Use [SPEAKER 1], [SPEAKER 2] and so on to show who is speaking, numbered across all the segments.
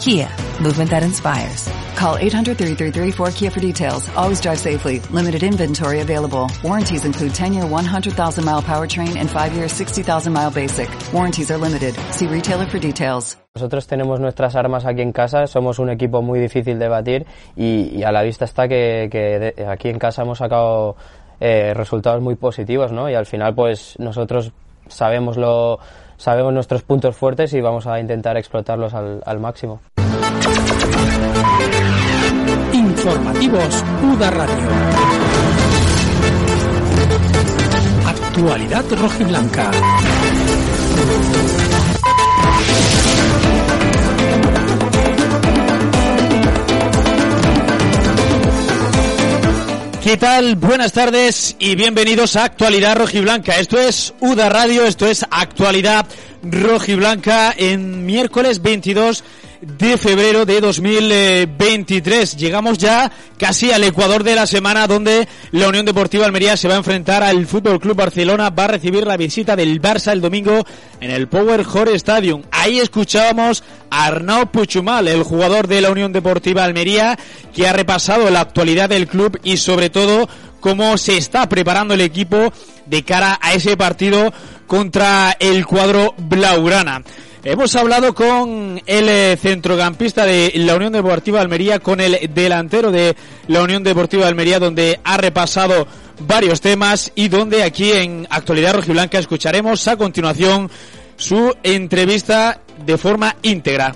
[SPEAKER 1] Kia, movement that inspires.
[SPEAKER 2] Call 800-3334-KIA for details. Always drive safely. Limited inventory available. Warranties include 10-year 100,000-mile powertrain and 5-year 60,000-mile basic. Warranties are limited. See retailer for details.
[SPEAKER 3] Nosotros tenemos nuestras armas aquí en casa, somos un equipo muy difícil de batir y, y a la vista está que, que de, aquí en casa hemos sacado eh, resultados muy positivos, ¿no? Y al final, pues nosotros sabemos lo sabemos nuestros puntos fuertes y vamos a intentar explotarlos al, máximo.
[SPEAKER 4] Informativos UDA Radio. Actualidad rojiblanca.
[SPEAKER 5] ¿Qué tal? Buenas tardes y bienvenidos a Actualidad Rojiblanca. Esto es UDA Radio, esto es Actualidad Rojiblanca en miércoles 22 de febrero de 2023. Llegamos ya casi al ecuador de la semana donde la Unión Deportiva Almería se va a enfrentar al Fútbol Club Barcelona, va a recibir la visita del Barça el domingo en el Power Hore Stadium. Ahí escuchábamos a Arnau Puchumal, el jugador de la Unión Deportiva Almería, que ha repasado la actualidad del club y sobre todo cómo se está preparando el equipo de cara a ese partido contra el cuadro Blaugrana. Hemos hablado con el eh, centrocampista de la Unión Deportiva Almería, con el delantero de la Unión Deportiva Almería, donde ha repasado varios temas y donde aquí en Actualidad Rojiblanca escucharemos a continuación su entrevista de forma íntegra.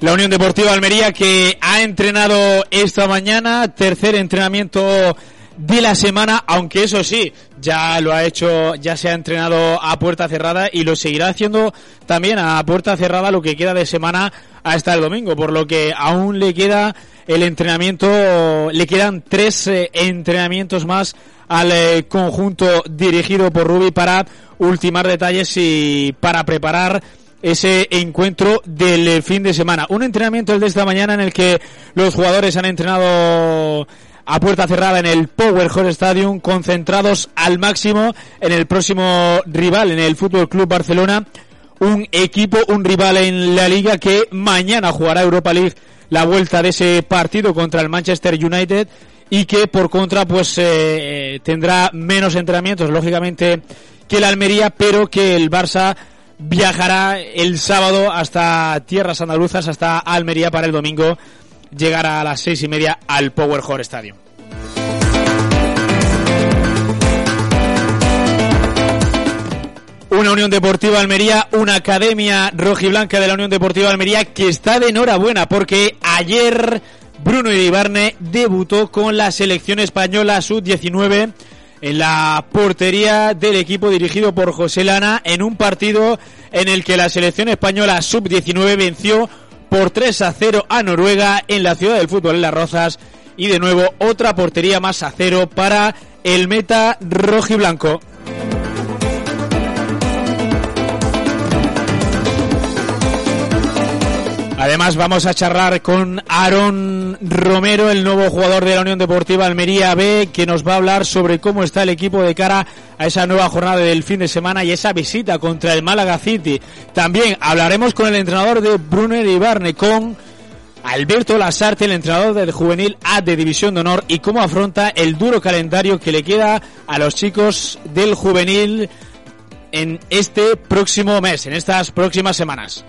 [SPEAKER 5] La Unión Deportiva Almería que ha entrenado esta mañana, tercer entrenamiento de la semana, aunque eso sí, ya lo ha hecho, ya se ha entrenado a puerta cerrada y lo seguirá haciendo también a puerta cerrada lo que queda de semana hasta el domingo, por lo que aún le queda el entrenamiento, le quedan tres eh, entrenamientos más al eh, conjunto dirigido por Rubi para ultimar detalles y para preparar ese encuentro del fin de semana. Un entrenamiento el de esta mañana en el que los jugadores han entrenado a puerta cerrada en el Power Hall Stadium, concentrados al máximo en el próximo rival, en el Fútbol Club Barcelona. Un equipo, un rival en la liga que mañana jugará Europa League la vuelta de ese partido contra el Manchester United y que por contra pues eh, tendrá menos entrenamientos lógicamente que la Almería pero que el Barça viajará el sábado hasta tierras andaluzas, hasta Almería para el domingo llegar a las seis y media al Power Hall Stadium. Una Unión Deportiva Almería, una academia rojiblanca de la Unión Deportiva Almería que está de enhorabuena porque ayer Bruno Iribarne debutó con la selección española sub-19 en la portería del equipo dirigido por José Lana en un partido en el que la selección española sub-19 venció por 3 a 0 a Noruega en la ciudad del fútbol en Las Rozas y de nuevo otra portería más a cero para el meta rojiblanco. Además vamos a charlar con Aaron Romero, el nuevo jugador de la Unión Deportiva Almería B, que nos va a hablar sobre cómo está el equipo de cara a esa nueva jornada del fin de semana y esa visita contra el Málaga City. También hablaremos con el entrenador de Brunner Ibarne, con Alberto Lasarte, el entrenador del juvenil A de División de Honor, y cómo afronta el duro calendario que le queda a los chicos del juvenil en este próximo mes, en estas próximas semanas.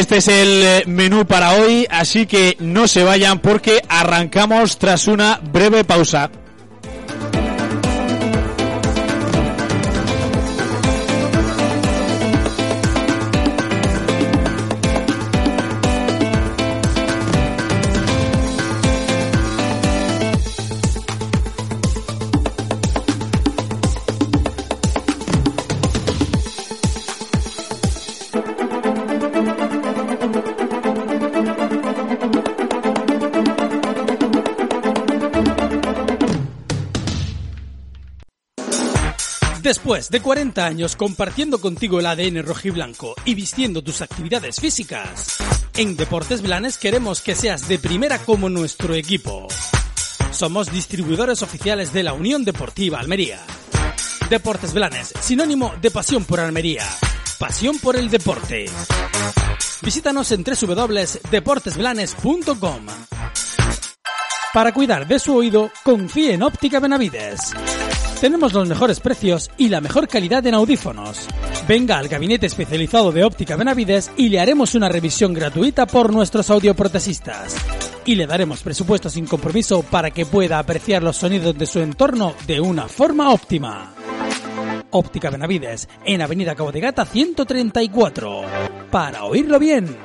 [SPEAKER 5] Este es el eh, menú para hoy, así que no se vayan porque arrancamos tras una breve pausa.
[SPEAKER 4] Después de 40 años compartiendo contigo el ADN rojiblanco y vistiendo tus actividades físicas, en Deportes Blanes queremos que seas de primera como nuestro equipo. Somos distribuidores oficiales de la Unión Deportiva Almería. Deportes Blanes, sinónimo de pasión por Almería. Pasión por el deporte. Visítanos en www.deportesblanes.com. Para cuidar de su oído, confíe en Óptica Benavides. Tenemos los mejores precios y la mejor calidad en audífonos. Venga al gabinete especializado de Óptica Benavides y le haremos una revisión gratuita por nuestros audioprotesistas. Y le daremos presupuesto sin compromiso para que pueda apreciar los sonidos de su entorno de una forma óptima. Óptica Benavides, en Avenida Cabo de Gata 134. Para oírlo bien.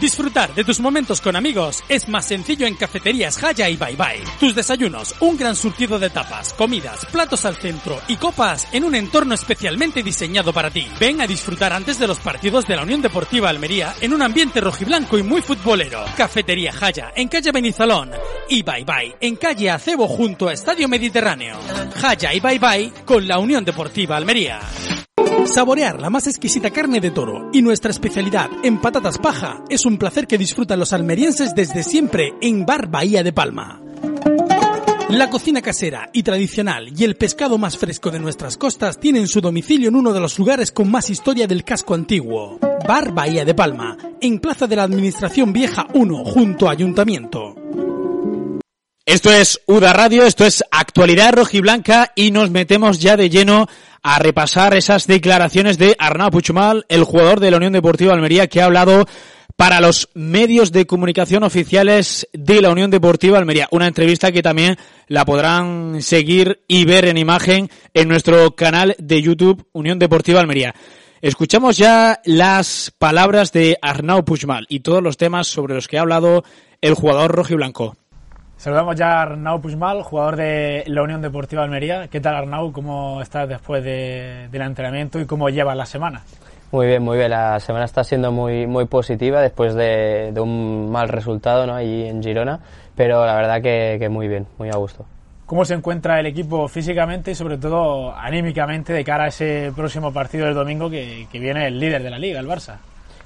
[SPEAKER 4] Disfrutar de tus momentos con amigos es más sencillo en Cafeterías Haya y Bye Bye. Tus desayunos, un gran surtido de tapas, comidas, platos al centro y copas en un entorno especialmente diseñado para ti. Ven a disfrutar antes de los partidos de la Unión Deportiva Almería en un ambiente rojiblanco y muy futbolero. Cafetería Haya en calle Benizalón y Bye Bye en calle Acebo junto a Estadio Mediterráneo. Haya y Bye Bye con la Unión Deportiva Almería. Saborear la más exquisita carne de toro y nuestra especialidad en patatas paja es un placer que disfrutan los almerienses desde siempre en Bar Bahía de Palma. La cocina casera y tradicional y el pescado más fresco de nuestras costas tienen su domicilio en uno de los lugares con más historia del casco antiguo. Bar Bahía de Palma, en Plaza de la Administración Vieja 1, junto a Ayuntamiento.
[SPEAKER 6] Esto es UDA Radio, esto es Actualidad Rojiblanca y nos metemos ya de lleno a repasar esas declaraciones de Arnau Puchmal, el jugador de la Unión Deportiva Almería, que ha hablado para los medios de comunicación oficiales de la Unión Deportiva Almería. Una entrevista que también la podrán seguir y ver en imagen en nuestro canal de YouTube Unión Deportiva Almería. Escuchamos ya las palabras de Arnau Puigmal y todos los temas sobre los que ha hablado el jugador rojiblanco.
[SPEAKER 5] Saludamos ya a Arnau Puigmal, jugador de la Unión Deportiva Almería. ¿Qué tal Arnau? ¿Cómo estás después de, del entrenamiento y cómo llevas la semana?
[SPEAKER 3] Muy bien, muy bien. La semana está siendo muy, muy positiva después de, de un mal resultado ¿no? allí en Girona, pero la verdad que, que muy bien, muy a gusto.
[SPEAKER 5] ¿Cómo se encuentra el equipo físicamente y sobre todo anímicamente de cara a ese próximo partido del domingo que, que viene el líder de la liga, el Barça?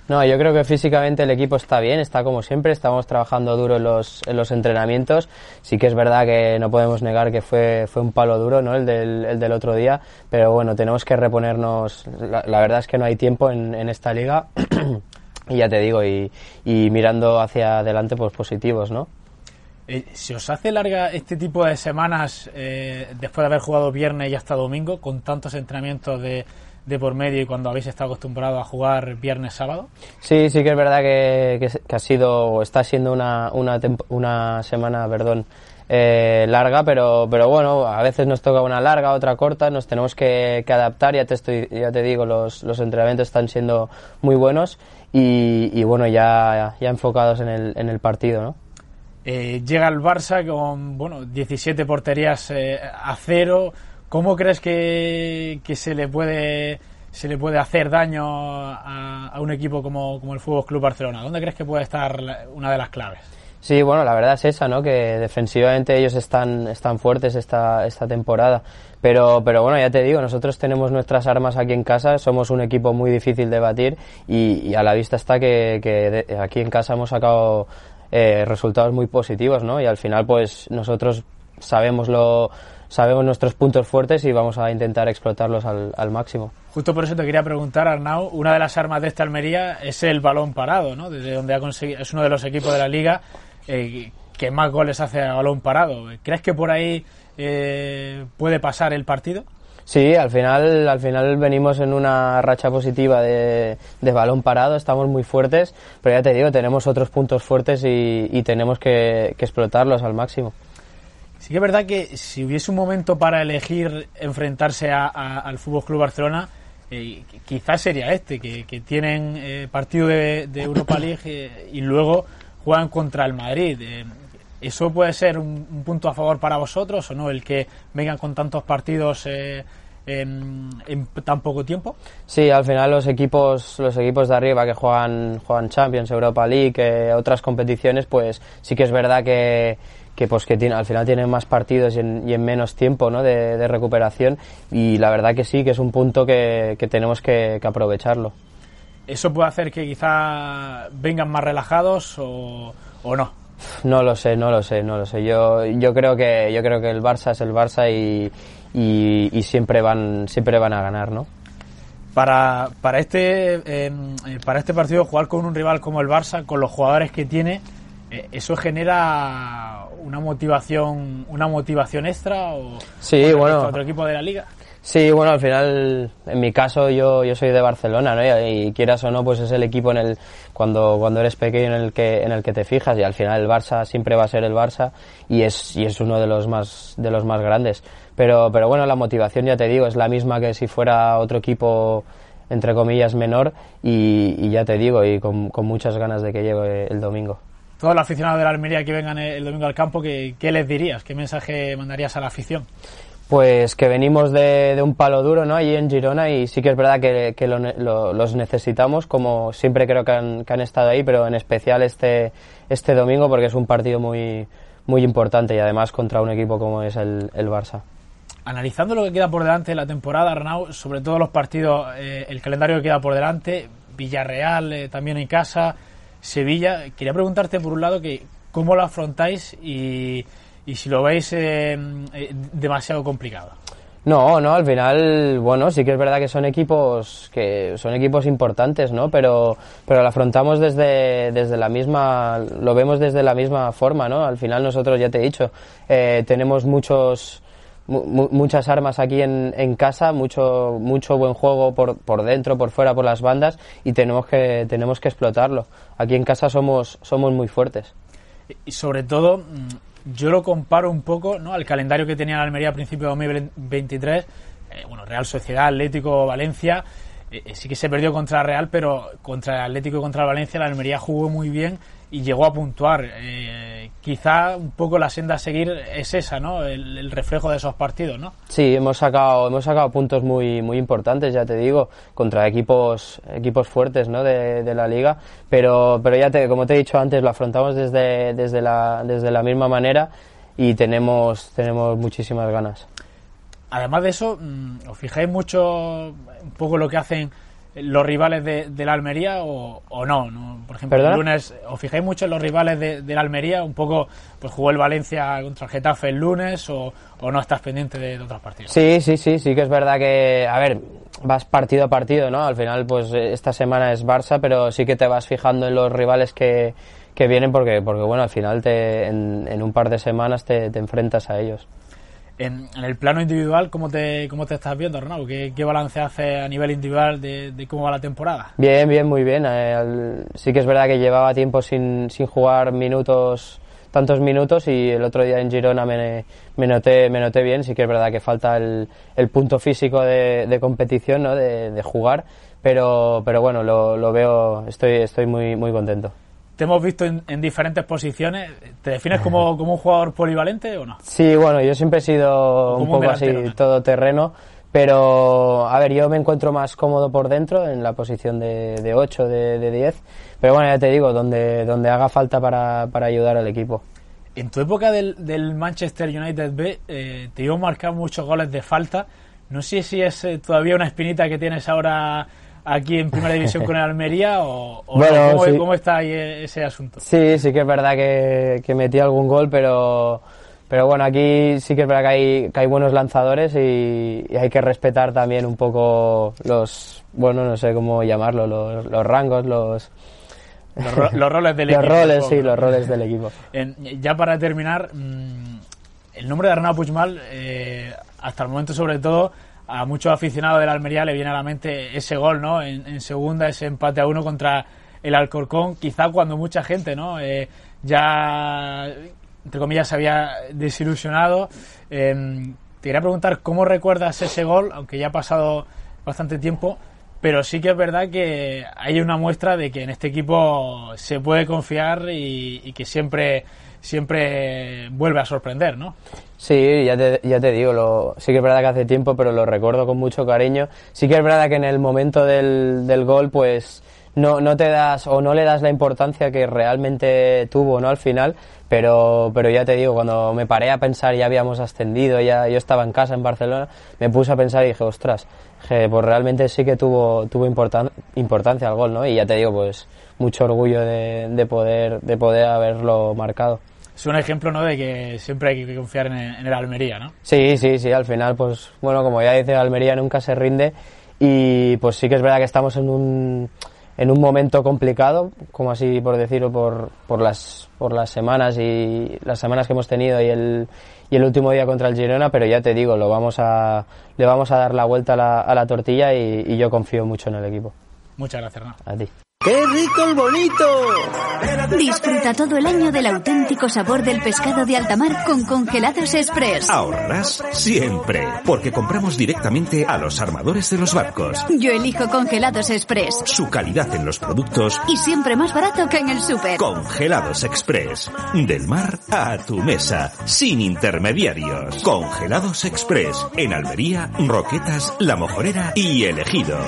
[SPEAKER 3] No, yo creo que físicamente el equipo está bien, está como siempre, estamos trabajando duro en los, en los entrenamientos. Sí que es verdad que no podemos negar que fue, fue un palo duro, ¿no? El del, el del otro día, pero bueno, tenemos que reponernos. La, verdad es que no hay tiempo en, en esta liga. y ya te digo, y, y mirando hacia adelante, pues positivos, ¿no?
[SPEAKER 5] Eh, ¿Se os hace larga este tipo de semanas eh, después de haber jugado viernes y hasta domingo con tantos entrenamientos de, de por medio y cuando habéis estado acostumbrado a jugar viernes sábado?
[SPEAKER 3] Sí, sí que es verdad que, que, que ha sido o está siendo una, una, una semana, perdón, eh, larga, pero, pero bueno, a veces nos toca una larga, otra corta, nos tenemos que, que adaptar, ya te, estoy, ya te digo, los, los entrenamientos están siendo muy buenos y, y bueno, ya, ya enfocados en el, en el partido, ¿no?
[SPEAKER 5] Eh, llega el Barça con bueno 17 porterías eh, a cero. ¿Cómo crees que, que, se le puede se le puede hacer daño a, a un equipo como, como el Fútbol Club Barcelona? ¿Dónde crees que puede estar una de las claves?
[SPEAKER 3] Sí, bueno, la verdad es esa, ¿no? Que defensivamente ellos están, están fuertes esta, esta temporada. Pero, pero bueno, ya te digo, nosotros tenemos nuestras armas aquí en casa, somos un equipo muy difícil de batir y, y a la vista está que, que de, aquí en casa hemos sacado eh, resultados muy positivos, ¿no? Y al final, pues nosotros sabemos lo sabemos nuestros puntos fuertes y vamos a intentar explotarlos al, al, máximo.
[SPEAKER 5] Justo por eso te quería preguntar, Arnau, una de las armas de esta Almería es el balón parado, ¿no? Desde donde ha conseguido, es uno de los equipos de la liga eh, que más goles hace a balón parado. ¿Crees que por ahí eh, puede pasar el partido?
[SPEAKER 3] Sí, al final, al final venimos en una racha positiva de, de, balón parado, estamos muy fuertes, pero ya te digo, tenemos otros puntos fuertes y, y tenemos que, que, explotarlos al máximo.
[SPEAKER 5] Sí que es verdad que si hubiese un momento para elegir enfrentarse a, al Fútbol Club Barcelona, eh, quizás sería este, que, tienen eh, partido de, Europa League eh, y luego juegan contra el Madrid. Eh, ¿Eso puede ser un, un, punto a favor para vosotros o no? El que vengan con tantos partidos en, en tan poco tiempo.
[SPEAKER 3] Sí, al final los equipos, los equipos de arriba que juegan, juegan Champions, Europa League, otras competiciones, pues sí que es verdad que, que pues que tiene, al final tienen más partidos y en, y en menos tiempo ¿no? de, de recuperación y la verdad que sí, que es un punto que, que tenemos que, que aprovecharlo.
[SPEAKER 5] ¿Eso puede hacer que quizá vengan más relajados o, o no?
[SPEAKER 3] No lo sé, no lo sé, no lo sé. Yo, yo creo que, yo creo que el Barça es el Barça y, y, y siempre van, siempre van a ganar, ¿no?
[SPEAKER 5] Para, para, este, eh, para este partido jugar con un rival como el Barça, con los jugadores que tiene, eh, ¿eso genera una motivación, una motivación extra o
[SPEAKER 3] sí, bueno,
[SPEAKER 5] otro equipo de la liga?
[SPEAKER 3] Sí, bueno, al final, en mi caso, yo, yo soy de Barcelona, ¿no? Y, y, quieras o no, pues es el equipo en el, cuando, cuando eres pequeño en el que, en el que te fijas y al final el Barça siempre va a ser el Barça y es, y es uno de los más, de los más grandes. Pero, pero bueno, la motivación, ya te digo, es la misma que si fuera otro equipo, entre comillas, menor y, y ya te digo, y con, con muchas ganas de que llegue el domingo
[SPEAKER 5] todos los aficionados de la Almería que vengan el domingo al campo, ¿qué, ¿qué, les dirías? ¿Qué mensaje mandarías a la afición?
[SPEAKER 3] Pues que venimos de, de un palo duro, ¿no? Allí en Girona y sí que es verdad que, que lo, lo, los necesitamos, como siempre creo que han, que han, estado ahí, pero en especial este, este domingo porque es un partido muy, muy importante y además contra un equipo como es el, el Barça.
[SPEAKER 5] Analizando lo que queda por delante de la temporada, Arnau, sobre todo los partidos, eh, el calendario que queda por delante, Villarreal eh, también en casa, Sevilla. Quería preguntarte, por un lado, que cómo lo afrontáis y, y si lo veis eh, eh, demasiado complicado.
[SPEAKER 3] No, no, al final, bueno, sí que es verdad que son equipos que son equipos importantes, ¿no? Pero, pero lo afrontamos desde, desde la misma, lo vemos desde la misma forma, ¿no? Al final nosotros, ya te he dicho, eh, tenemos muchos, muchas armas aquí en, en, casa, mucho, mucho buen juego por, por dentro, por fuera, por las bandas y tenemos que, tenemos que explotarlo. Aquí en casa somos, somos muy fuertes.
[SPEAKER 5] Y sobre todo, yo lo comparo un poco ¿no? al calendario que tenía la Almería a principios de 2023. Eh, bueno, Real Sociedad, Atlético, Valencia. Eh, sí que se perdió contra Real, pero contra el Atlético y contra el Valencia la Almería jugó muy bien y llegó a puntuar. Eh, quizá un poco la senda a seguir es esa, ¿no? El, el, reflejo de esos partidos, ¿no?
[SPEAKER 3] Sí, hemos sacado hemos sacado puntos muy muy importantes, ya te digo, contra equipos equipos fuertes, ¿no? De, de la liga, pero pero ya te como te he dicho antes, lo afrontamos desde desde la desde la misma manera y tenemos tenemos muchísimas ganas.
[SPEAKER 5] Además de eso, os fijáis mucho un poco lo que hacen los rivales de, de la Almería o, o no, no, Por ejemplo,
[SPEAKER 3] ¿Perdona?
[SPEAKER 5] el lunes, ¿os fijáis mucho en los rivales de, de, la Almería? Un poco, pues jugó el Valencia contra el Getafe el lunes o, o no estás pendiente de, de, otros partidos?
[SPEAKER 3] Sí, sí, sí, sí que es verdad que, a ver, vas partido a partido, ¿no? Al final, pues esta semana es Barça, pero sí que te vas fijando en los rivales que, que vienen porque, porque bueno, al final te, en, en un par de semanas te, te enfrentas a ellos.
[SPEAKER 5] En, el plano individual, ¿cómo te, cómo te estás viendo, Ronaldo? ¿Qué, ¿Qué, balance hace a nivel individual de, cómo va la temporada?
[SPEAKER 3] Bien, bien, muy bien. Eh, sí que es verdad que llevaba tiempo sin, sin jugar minutos, tantos minutos y el otro día en Girona me, me, noté, me noté bien. Sí que es verdad que falta el, el punto físico de, de competición, ¿no? de, de, jugar, pero, pero bueno, lo, lo veo, estoy, estoy muy, muy contento
[SPEAKER 5] te hemos visto en, en, diferentes posiciones. ¿Te defines como, como, un jugador polivalente o no?
[SPEAKER 3] Sí, bueno, yo siempre he sido un poco así, todoterreno. Pero, a ver, yo me encuentro más cómodo por dentro, en la posición de, de 8, de, de 10. Pero bueno, ya te digo, donde, donde haga falta para, para ayudar al equipo.
[SPEAKER 5] En tu época del, del Manchester United B, eh, te iban a marcar muchos goles de falta. No sé si es eh, todavía una espinita que tienes ahora aquí en Primera División con el Almería o, o
[SPEAKER 3] bueno?
[SPEAKER 5] ¿Cómo,
[SPEAKER 3] sí.
[SPEAKER 5] ¿Cómo, está ahí ese asunto?
[SPEAKER 3] Sí, sí que es verdad que, que, metí algún gol, pero, pero bueno, aquí sí que es verdad que hay, que hay buenos lanzadores y, y, hay que respetar también un poco los, bueno, no sé cómo llamarlo, los, los rangos, los...
[SPEAKER 5] Los, ro los roles del
[SPEAKER 3] los
[SPEAKER 5] equipo.
[SPEAKER 3] Los roles, sí, los roles del equipo.
[SPEAKER 5] En, ya para terminar, mmm, el nombre de Arnau Puigmal, eh, hasta el momento sobre todo, a muchos aficionados de la Almería le viene a la mente ese gol, ¿no? En, segunda, ese empate a uno contra el Alcorcón, quizá cuando mucha gente, ¿no? Eh, ya, entre comillas, se había desilusionado. Eh, te quería preguntar cómo recuerdas ese gol, aunque ya ha pasado bastante tiempo,
[SPEAKER 7] pero sí que es verdad que hay una muestra de que en este equipo se puede confiar y, que siempre siempre vuelve a sorprender, ¿no?
[SPEAKER 3] Sí, ya te, ya te digo, lo, sí que es verdad que hace tiempo, pero lo recuerdo con mucho cariño. Sí que es verdad que en el momento del, del gol, pues no, no te das o no le das la importancia que realmente tuvo, ¿no? Al final, pero, pero ya te digo, cuando me paré a pensar, ya habíamos ascendido, ya yo estaba en casa en Barcelona, me puse a pensar y dije, ostras, pues realmente sí que tuvo, tuvo importancia el gol, ¿no? Y ya te digo, pues mucho orgullo de, de, poder, de poder haberlo marcado.
[SPEAKER 7] Es un ejemplo, ¿no? De que siempre hay que confiar en, en el Almería, ¿no?
[SPEAKER 3] Sí, sí, sí, al final, pues bueno, como ya dice, Almería nunca se rinde y pues sí que es verdad que estamos en un en un momento complicado, como así por decirlo, por, por, las, por las semanas y las semanas que hemos tenido y el, y el último día contra el Girona, pero ya te digo, lo vamos a, le vamos a dar la vuelta a la, a la tortilla y, y, yo confío mucho en el equipo.
[SPEAKER 7] Muchas gracias, Hernán.
[SPEAKER 3] A ti.
[SPEAKER 8] ¡Qué rico el bonito!
[SPEAKER 9] Disfruta todo el año del auténtico sabor del pescado de alta mar con Congelados Express.
[SPEAKER 8] Ahorrarás siempre, porque compramos directamente a los armadores de los barcos.
[SPEAKER 9] Yo elijo Congelados Express.
[SPEAKER 8] Su calidad en los productos.
[SPEAKER 9] Y siempre más barato que en el súper.
[SPEAKER 8] Congelados Express. Del mar a tu mesa, sin intermediarios. Congelados Express. En Almería, Roquetas, La Mojorera y Elegido.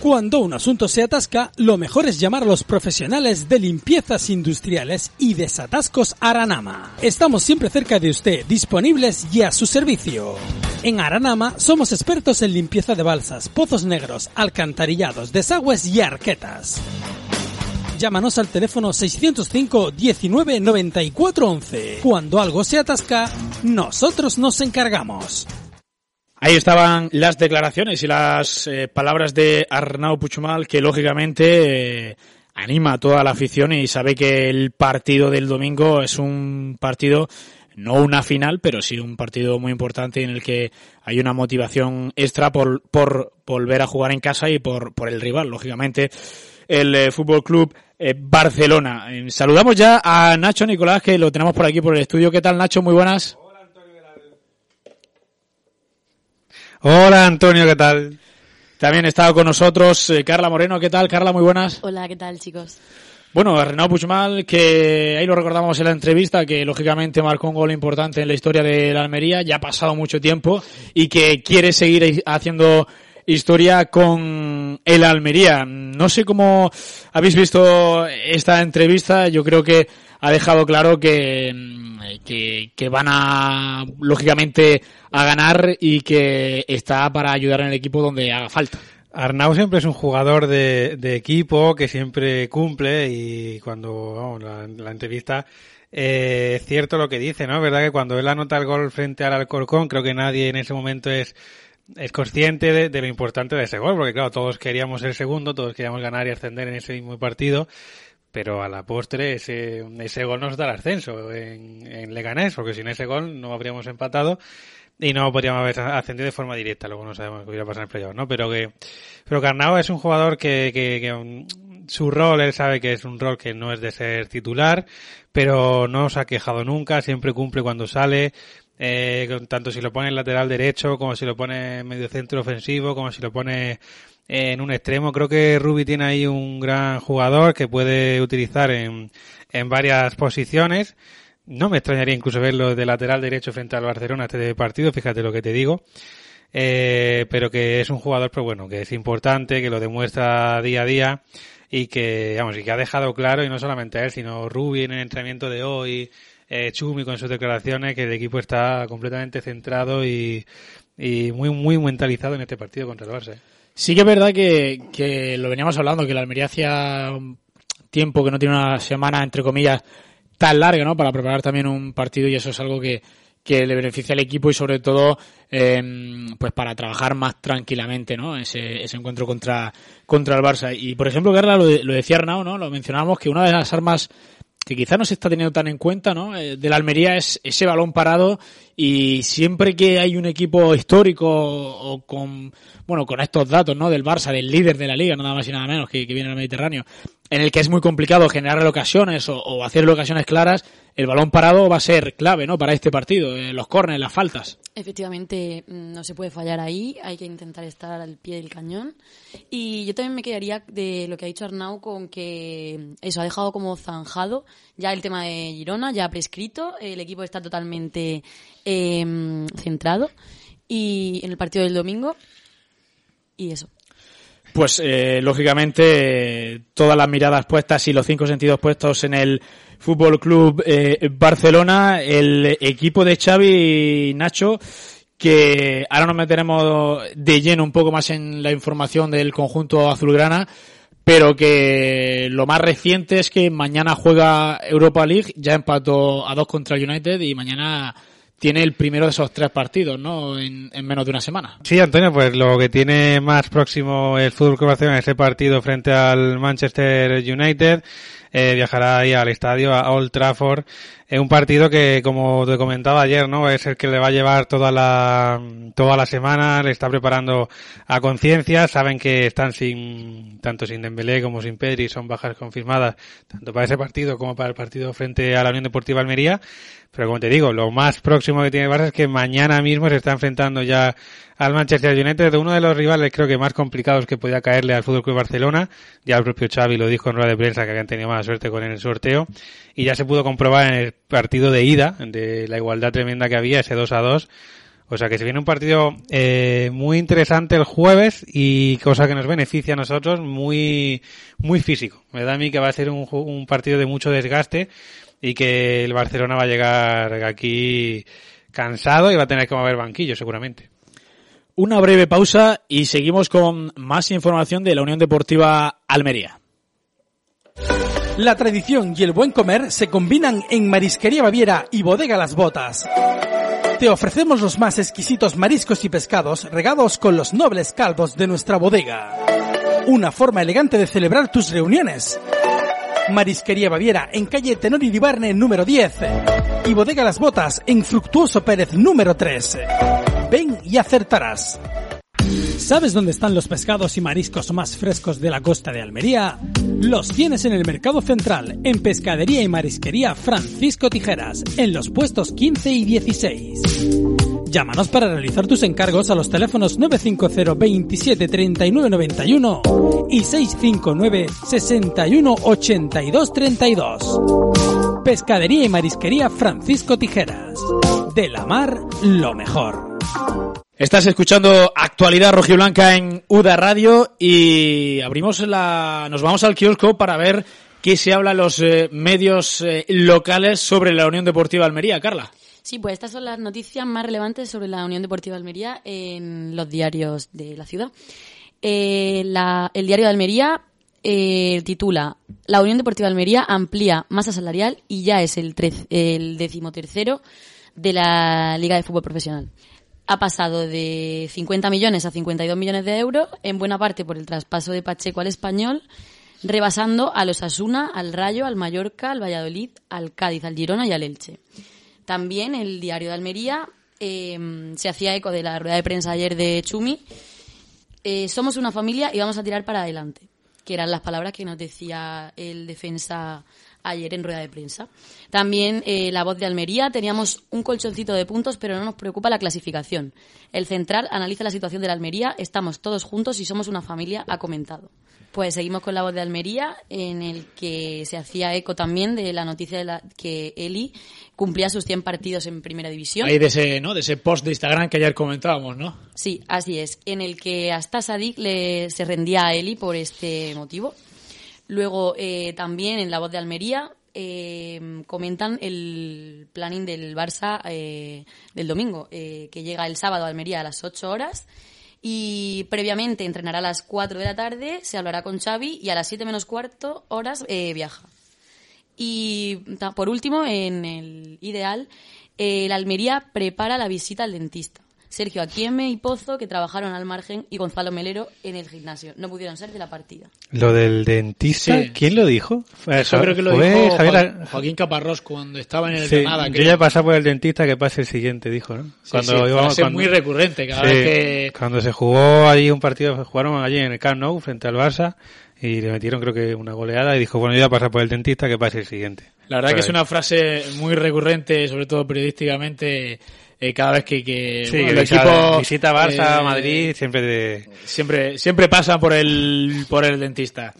[SPEAKER 4] Cuando un asunto se atasca, lo mejor es llamar a los profesionales de limpiezas industriales y desatascos Aranama. Estamos siempre cerca de usted, disponibles y a su servicio. En Aranama somos expertos en limpieza de balsas, pozos negros, alcantarillados, desagües y arquetas. Llámanos al teléfono 605 19 94 11. Cuando algo se atasca, nosotros nos encargamos.
[SPEAKER 5] Ahí estaban las declaraciones y las eh, palabras de Arnau Puchumal, que lógicamente eh, anima a toda la afición y sabe que el partido del domingo es un partido, no una final, pero sí un partido muy importante en el que hay una motivación extra por, por volver a jugar en casa y por, por el rival, lógicamente, el eh, Fútbol Club Barcelona. saludamos ya a Nacho Nicolás, que lo tenemos por aquí por el estudio. ¿Qué tal, Nacho? Muy buenas. Hola Antonio, ¿qué tal? También está con nosotros eh, Carla Moreno, ¿qué tal? Carla, muy buenas.
[SPEAKER 10] Hola, ¿qué tal chicos?
[SPEAKER 5] Bueno, Renato Puchmal, que ahí lo recordamos en la entrevista, que lógicamente marcó un gol importante en la historia de la Almería, ya ha pasado mucho tiempo y que quiere seguir haciendo historia con el Almería. No sé cómo habéis visto esta entrevista, yo creo que ha dejado claro que, que, van a, lógicamente, a ganar y que está para ayudar en el equipo donde haga falta.
[SPEAKER 11] Arnau siempre es un jugador de, equipo que siempre cumple y cuando la, entrevista eh, es cierto lo que dice, ¿no? Verdad que cuando él anota el gol frente al Alcorcón, creo que nadie en ese momento es es consciente de, de, lo importante de ese gol, porque claro, todos queríamos el segundo, todos queríamos ganar y ascender en ese mismo partido, pero a la postre ese, ese gol nos da el ascenso en, en Leganés, porque sin ese gol no habríamos empatado y no podríamos haber ascendido de forma directa, luego no sabemos qué hubiera pasado en el playoff, ¿no? Pero que, pero Carnao es un jugador que, que, que um, su rol, él sabe que es un rol que no es de ser titular, pero no se ha quejado nunca, siempre cumple cuando sale, eh, tanto si lo pone en lateral derecho, como si lo pone en medio centro ofensivo, como si lo pone en un extremo. Creo que Rubi tiene ahí un gran jugador que puede utilizar en, en varias posiciones. No me extrañaría incluso verlo de lateral derecho frente al Barcelona este partido, fíjate lo que te digo. Eh, pero que es un jugador, pues bueno, que es importante, que lo demuestra día a día y que, vamos, y que ha dejado claro, y no solamente él, sino Rubi en el entrenamiento de hoy, eh, Chumi con sus declaraciones, que el equipo está completamente centrado y, y muy, muy mentalizado en este partido contra el Barça. ¿eh?
[SPEAKER 5] Sí que es verdad que, que lo veníamos hablando, que la Almería hacía tiempo que no tiene una semana, entre comillas, tan larga, ¿no? Para preparar también un partido y eso es algo que, que le beneficia al equipo y sobre todo eh, pues para trabajar más tranquilamente no ese, ese encuentro contra contra el Barça. Y por ejemplo Carla lo, lo decía Arnau no lo mencionábamos que una de las armas que quizá no se está teniendo tan en cuenta, ¿no? Eh, de la Almería es ese balón parado y siempre que hay un equipo histórico o con, bueno, con estos datos, ¿no? Del Barça, del líder de la liga, nada más y nada menos que, viene al Mediterráneo, en el que es muy complicado generar ocasiones o, hacer ocasiones claras, el balón parado va a ser clave, ¿no? Para este partido, eh, los córneres, las faltas.
[SPEAKER 10] Efectivamente, mm, no se puede fallar ahí, hay que intentar estar al pie del cañón. Y yo también me quedaría de lo que ha dicho Arnau con que eso ha dejado como zanjado ya el tema de Girona, ya prescrito, el equipo está totalmente em, centrado y en el partido del domingo y eso.
[SPEAKER 5] Pues eh, lógicamente todas las miradas puestas y los cinco sentidos puestos en el Fútbol Club eh, Barcelona, el equipo de Xavi Nacho que ahora nos meteremos de lleno un poco más en la información del conjunto azulgrana, pero que lo más reciente es que mañana juega Europa League, ya empató a dos contra el United y mañana tiene el primero de esos tres partidos, ¿no? En, menos de una semana.
[SPEAKER 11] Sí, Antonio, pues lo que tiene más próximo el Fútbol Barcelona es ese partido frente al Manchester United. Eh, viajará ahí al estadio, a Old Trafford. Es un partido que, como te comentaba ayer, ¿no? Es el que le va a llevar toda la, toda la semana, le está preparando a conciencia, saben que están sin, tanto sin Dembélé como sin Pedri, son bajas confirmadas, tanto para ese partido como para el partido frente a la Unión Deportiva Almería. Pero como te digo, lo más próximo que tiene Barça es que mañana mismo se está enfrentando ya al Manchester United, de uno de los rivales creo que más complicados que podía caerle al Fútbol Club Barcelona. Ya el propio Xavi lo dijo en rueda de prensa que habían tenido mala suerte con el sorteo y ya se pudo comprobar en el partido de ida de la igualdad tremenda que había, ese 2 a 2. O sea que se viene un partido eh, muy interesante el jueves y cosa que nos beneficia a nosotros, muy muy físico. Me da a mí que va a ser un, un partido de mucho desgaste y que el Barcelona va a llegar aquí cansado y va a tener que mover banquillo seguramente.
[SPEAKER 5] Una breve pausa y seguimos con más información de la Unión Deportiva Almería.
[SPEAKER 4] La tradición y el buen comer se combinan en Marisquería Baviera y Bodega Las Botas. Te ofrecemos los más exquisitos mariscos y pescados regados con los nobles caldos de nuestra bodega. Una forma elegante de celebrar tus reuniones. Marisquería Baviera en calle Tenori Dibarne número 10 y Bodega Las Botas en Fructuoso Pérez número 3. Ven y acertarás. ¿Sabes dónde están los pescados y mariscos más frescos de la costa de Almería? Los tienes en el Mercado Central, en Pescadería y Marisquería Francisco Tijeras, en los puestos 15 y 16. Llámanos para realizar tus encargos a los teléfonos 950 27 39 91 y 659 61 82 32. Pescadería y Marisquería Francisco Tijeras. De la mar, lo mejor.
[SPEAKER 5] Estás escuchando actualidad rojiblanca en UDA Radio y abrimos la, nos vamos al kiosco para ver qué se habla en los eh, medios eh, locales sobre la Unión Deportiva Almería, Carla.
[SPEAKER 10] Sí, pues estas son las noticias más relevantes sobre la Unión Deportiva Almería en los diarios de la ciudad. Eh, el diario de Almería titula La Unión Deportiva Almería amplía masa salarial y ya es el, el decimotercero de la Liga de Fútbol Profesional ha pasado de 50 millones a 52 millones de euros, en buena parte por el traspaso de Pacheco al español, rebasando a los Asuna, al Rayo, al Mallorca, al Valladolid, al Cádiz, al Girona y al Elche. También el diario de Almería em, se hacía eco de la rueda de prensa ayer de Chumi. Eh, somos una familia y vamos a tirar para adelante, que eran las palabras que nos decía el defensa ayer en rueda de prensa. También eh, la voz de Almería, teníamos un colchoncito de puntos, pero no nos preocupa la clasificación. El central analiza la situación de la Almería, estamos todos juntos y somos una familia, ha comentado. Pues seguimos con la voz de Almería, en el que se hacía eco también de la noticia de la, que Eli cumplía sus 100 partidos en Primera División.
[SPEAKER 5] Ahí de ese, ¿no? De ese post de Instagram que ayer comentábamos, ¿no?
[SPEAKER 10] Sí, así es. En el que hasta Sadik le, se rendía a Eli por este motivo. Luego, eh, también en La Voz de Almería eh, comentan el planning del Barça eh, del domingo, que llega el sábado a Almería a las 8 horas y previamente entrenará a las 4 de la tarde, se hablará con Xavi y a las 7 menos cuarto horas viaja. Y por último, en el ideal, la Almería prepara la visita al dentista. Sergio Aquieme y Pozo, que trabajaron al margen, y Gonzalo Melero en el gimnasio. No pudieron ser de la partida.
[SPEAKER 11] Lo del dentista, ¿quién lo dijo?
[SPEAKER 5] Eso creo que lo dijo Joaquín Caparrós cuando estaba en el
[SPEAKER 11] sí, Yo ya he pasado por el dentista que pase el siguiente, dijo, ¿no?
[SPEAKER 5] cuando sí, muy recurrente cada vez que...
[SPEAKER 11] Cuando se jugó allí un partido, jugaron allí en el Camp Nou frente al Barça y le metieron creo que una goleada y dijo, bueno, yo voy a pasar por el dentista que pase el siguiente.
[SPEAKER 5] La verdad que es una frase muy recurrente, sobre todo periodísticamente, eh, cada vez que, que
[SPEAKER 11] Sí,
[SPEAKER 5] bueno, el
[SPEAKER 11] visita,
[SPEAKER 5] equipo
[SPEAKER 11] visita Barça,
[SPEAKER 5] eh,
[SPEAKER 11] Madrid, siempre de...
[SPEAKER 5] siempre siempre pasa por el por el dentista.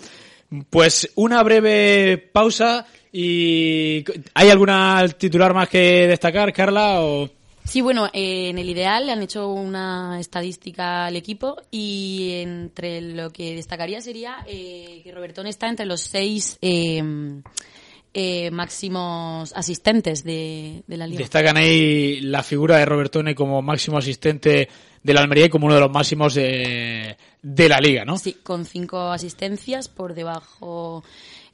[SPEAKER 5] Pues una breve pausa y ¿hay alguna titular más que destacar, Carla? O...
[SPEAKER 10] Sí, bueno, eh, en el ideal le han hecho una estadística al equipo y entre lo que destacaría sería eh, que Robertón está entre los seis eh, eh, máximos asistentes de, de la liga.
[SPEAKER 5] Destacan ahí la figura de Robertone como máximo asistente de la Almería y como uno de los máximos de, de la liga, ¿no?
[SPEAKER 10] Sí, con cinco asistencias, por debajo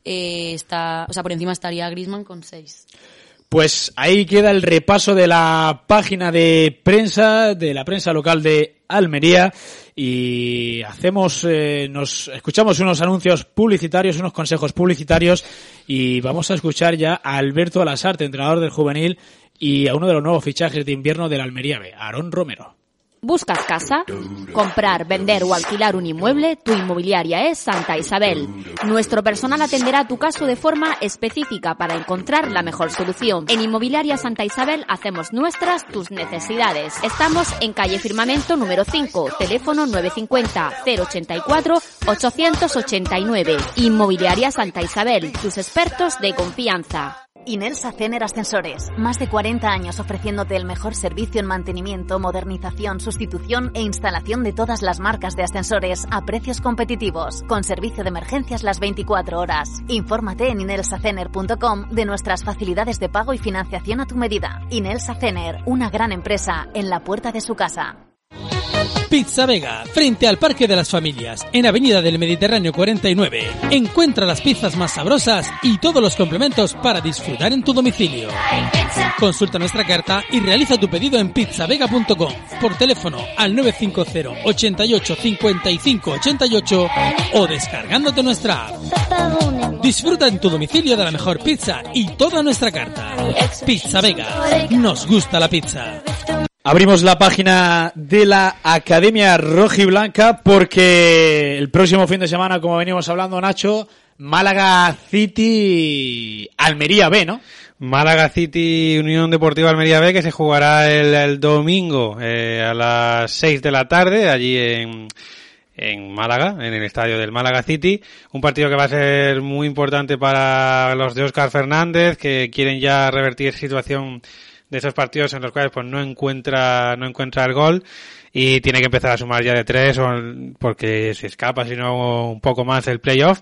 [SPEAKER 10] eh, está, o sea, por encima estaría Griezmann con seis.
[SPEAKER 5] Pues ahí queda el repaso de la página de prensa, de la prensa local de Almería y hacemos, eh, nos escuchamos unos anuncios publicitarios, unos consejos publicitarios y vamos a escuchar ya a Alberto Alasarte, entrenador del juvenil y a uno de los nuevos fichajes de invierno de la Almería B, Aarón Romero.
[SPEAKER 12] ¿Buscas casa? Comprar, vender o alquilar un inmueble, tu inmobiliaria es Santa Isabel. Nuestro personal atenderá tu caso de forma específica para encontrar la mejor solución. En Inmobiliaria Santa Isabel hacemos nuestras tus necesidades. Estamos en calle Firmamento número 5, teléfono 950 084 889. Inmobiliaria Santa Isabel, tus expertos de confianza.
[SPEAKER 13] Inelsa Cener Ascensores. Más de 40 años ofreciéndote el mejor servicio en mantenimiento, modernización, sustitución e instalación de todas las marcas de ascensores a precios competitivos, con servicio de emergencias las 24 horas. Infórmate en inelsacener.com de nuestras facilidades de pago y financiación a tu medida. Inelsa Cener, una gran empresa en la puerta de su casa.
[SPEAKER 4] Pizza Vega, frente al Parque de las Familias, en Avenida del Mediterráneo 49. Encuentra las pizzas más sabrosas y todos los complementos para disfrutar en tu domicilio. Consulta nuestra carta y realiza tu pedido en pizzavega.com por teléfono al 950 88 55 88 o descargándote nuestra app. Disfruta en tu domicilio de la mejor pizza y toda nuestra carta. Pizza Vega, nos gusta la pizza.
[SPEAKER 5] Abrimos la página de la Academia Rojiblanca porque el próximo fin de semana, como venimos hablando, Nacho, Málaga City, Almería B, ¿no?
[SPEAKER 11] Málaga City Unión Deportiva Almería B que se jugará el, domingo eh, a las 6 de la tarde allí en, en Málaga, en el estadio del Málaga City. Un partido que va a ser muy importante para los de Óscar Fernández que quieren ya revertir situación de esos partidos en los cuales pues no encuentra no encuentra el gol y tiene que empezar a sumar ya de tres o- porque se escapa si no un poco más el playoff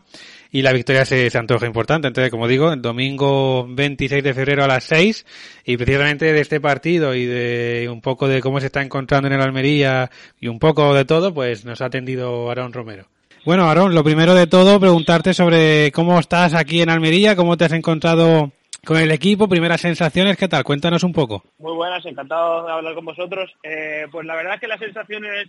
[SPEAKER 11] y la victoria se, se antoja importante. Entonces, como digo, el domingo 26 de febrero a las 6 y precisamente de este partido y de un poco de cómo se está encontrando en el Almería y un poco de todo, pues nos ha atendido Aarón Romero. Bueno, Aarón, lo primero de todo, preguntarte sobre cómo estás aquí en Almería, cómo te has encontrado con el equipo, primeras sensaciones, ¿qué tal? Cuéntanos un poco.
[SPEAKER 14] Muy buenas, encantado de hablar con vosotros. Eh, pues la verdad es que las sensaciones,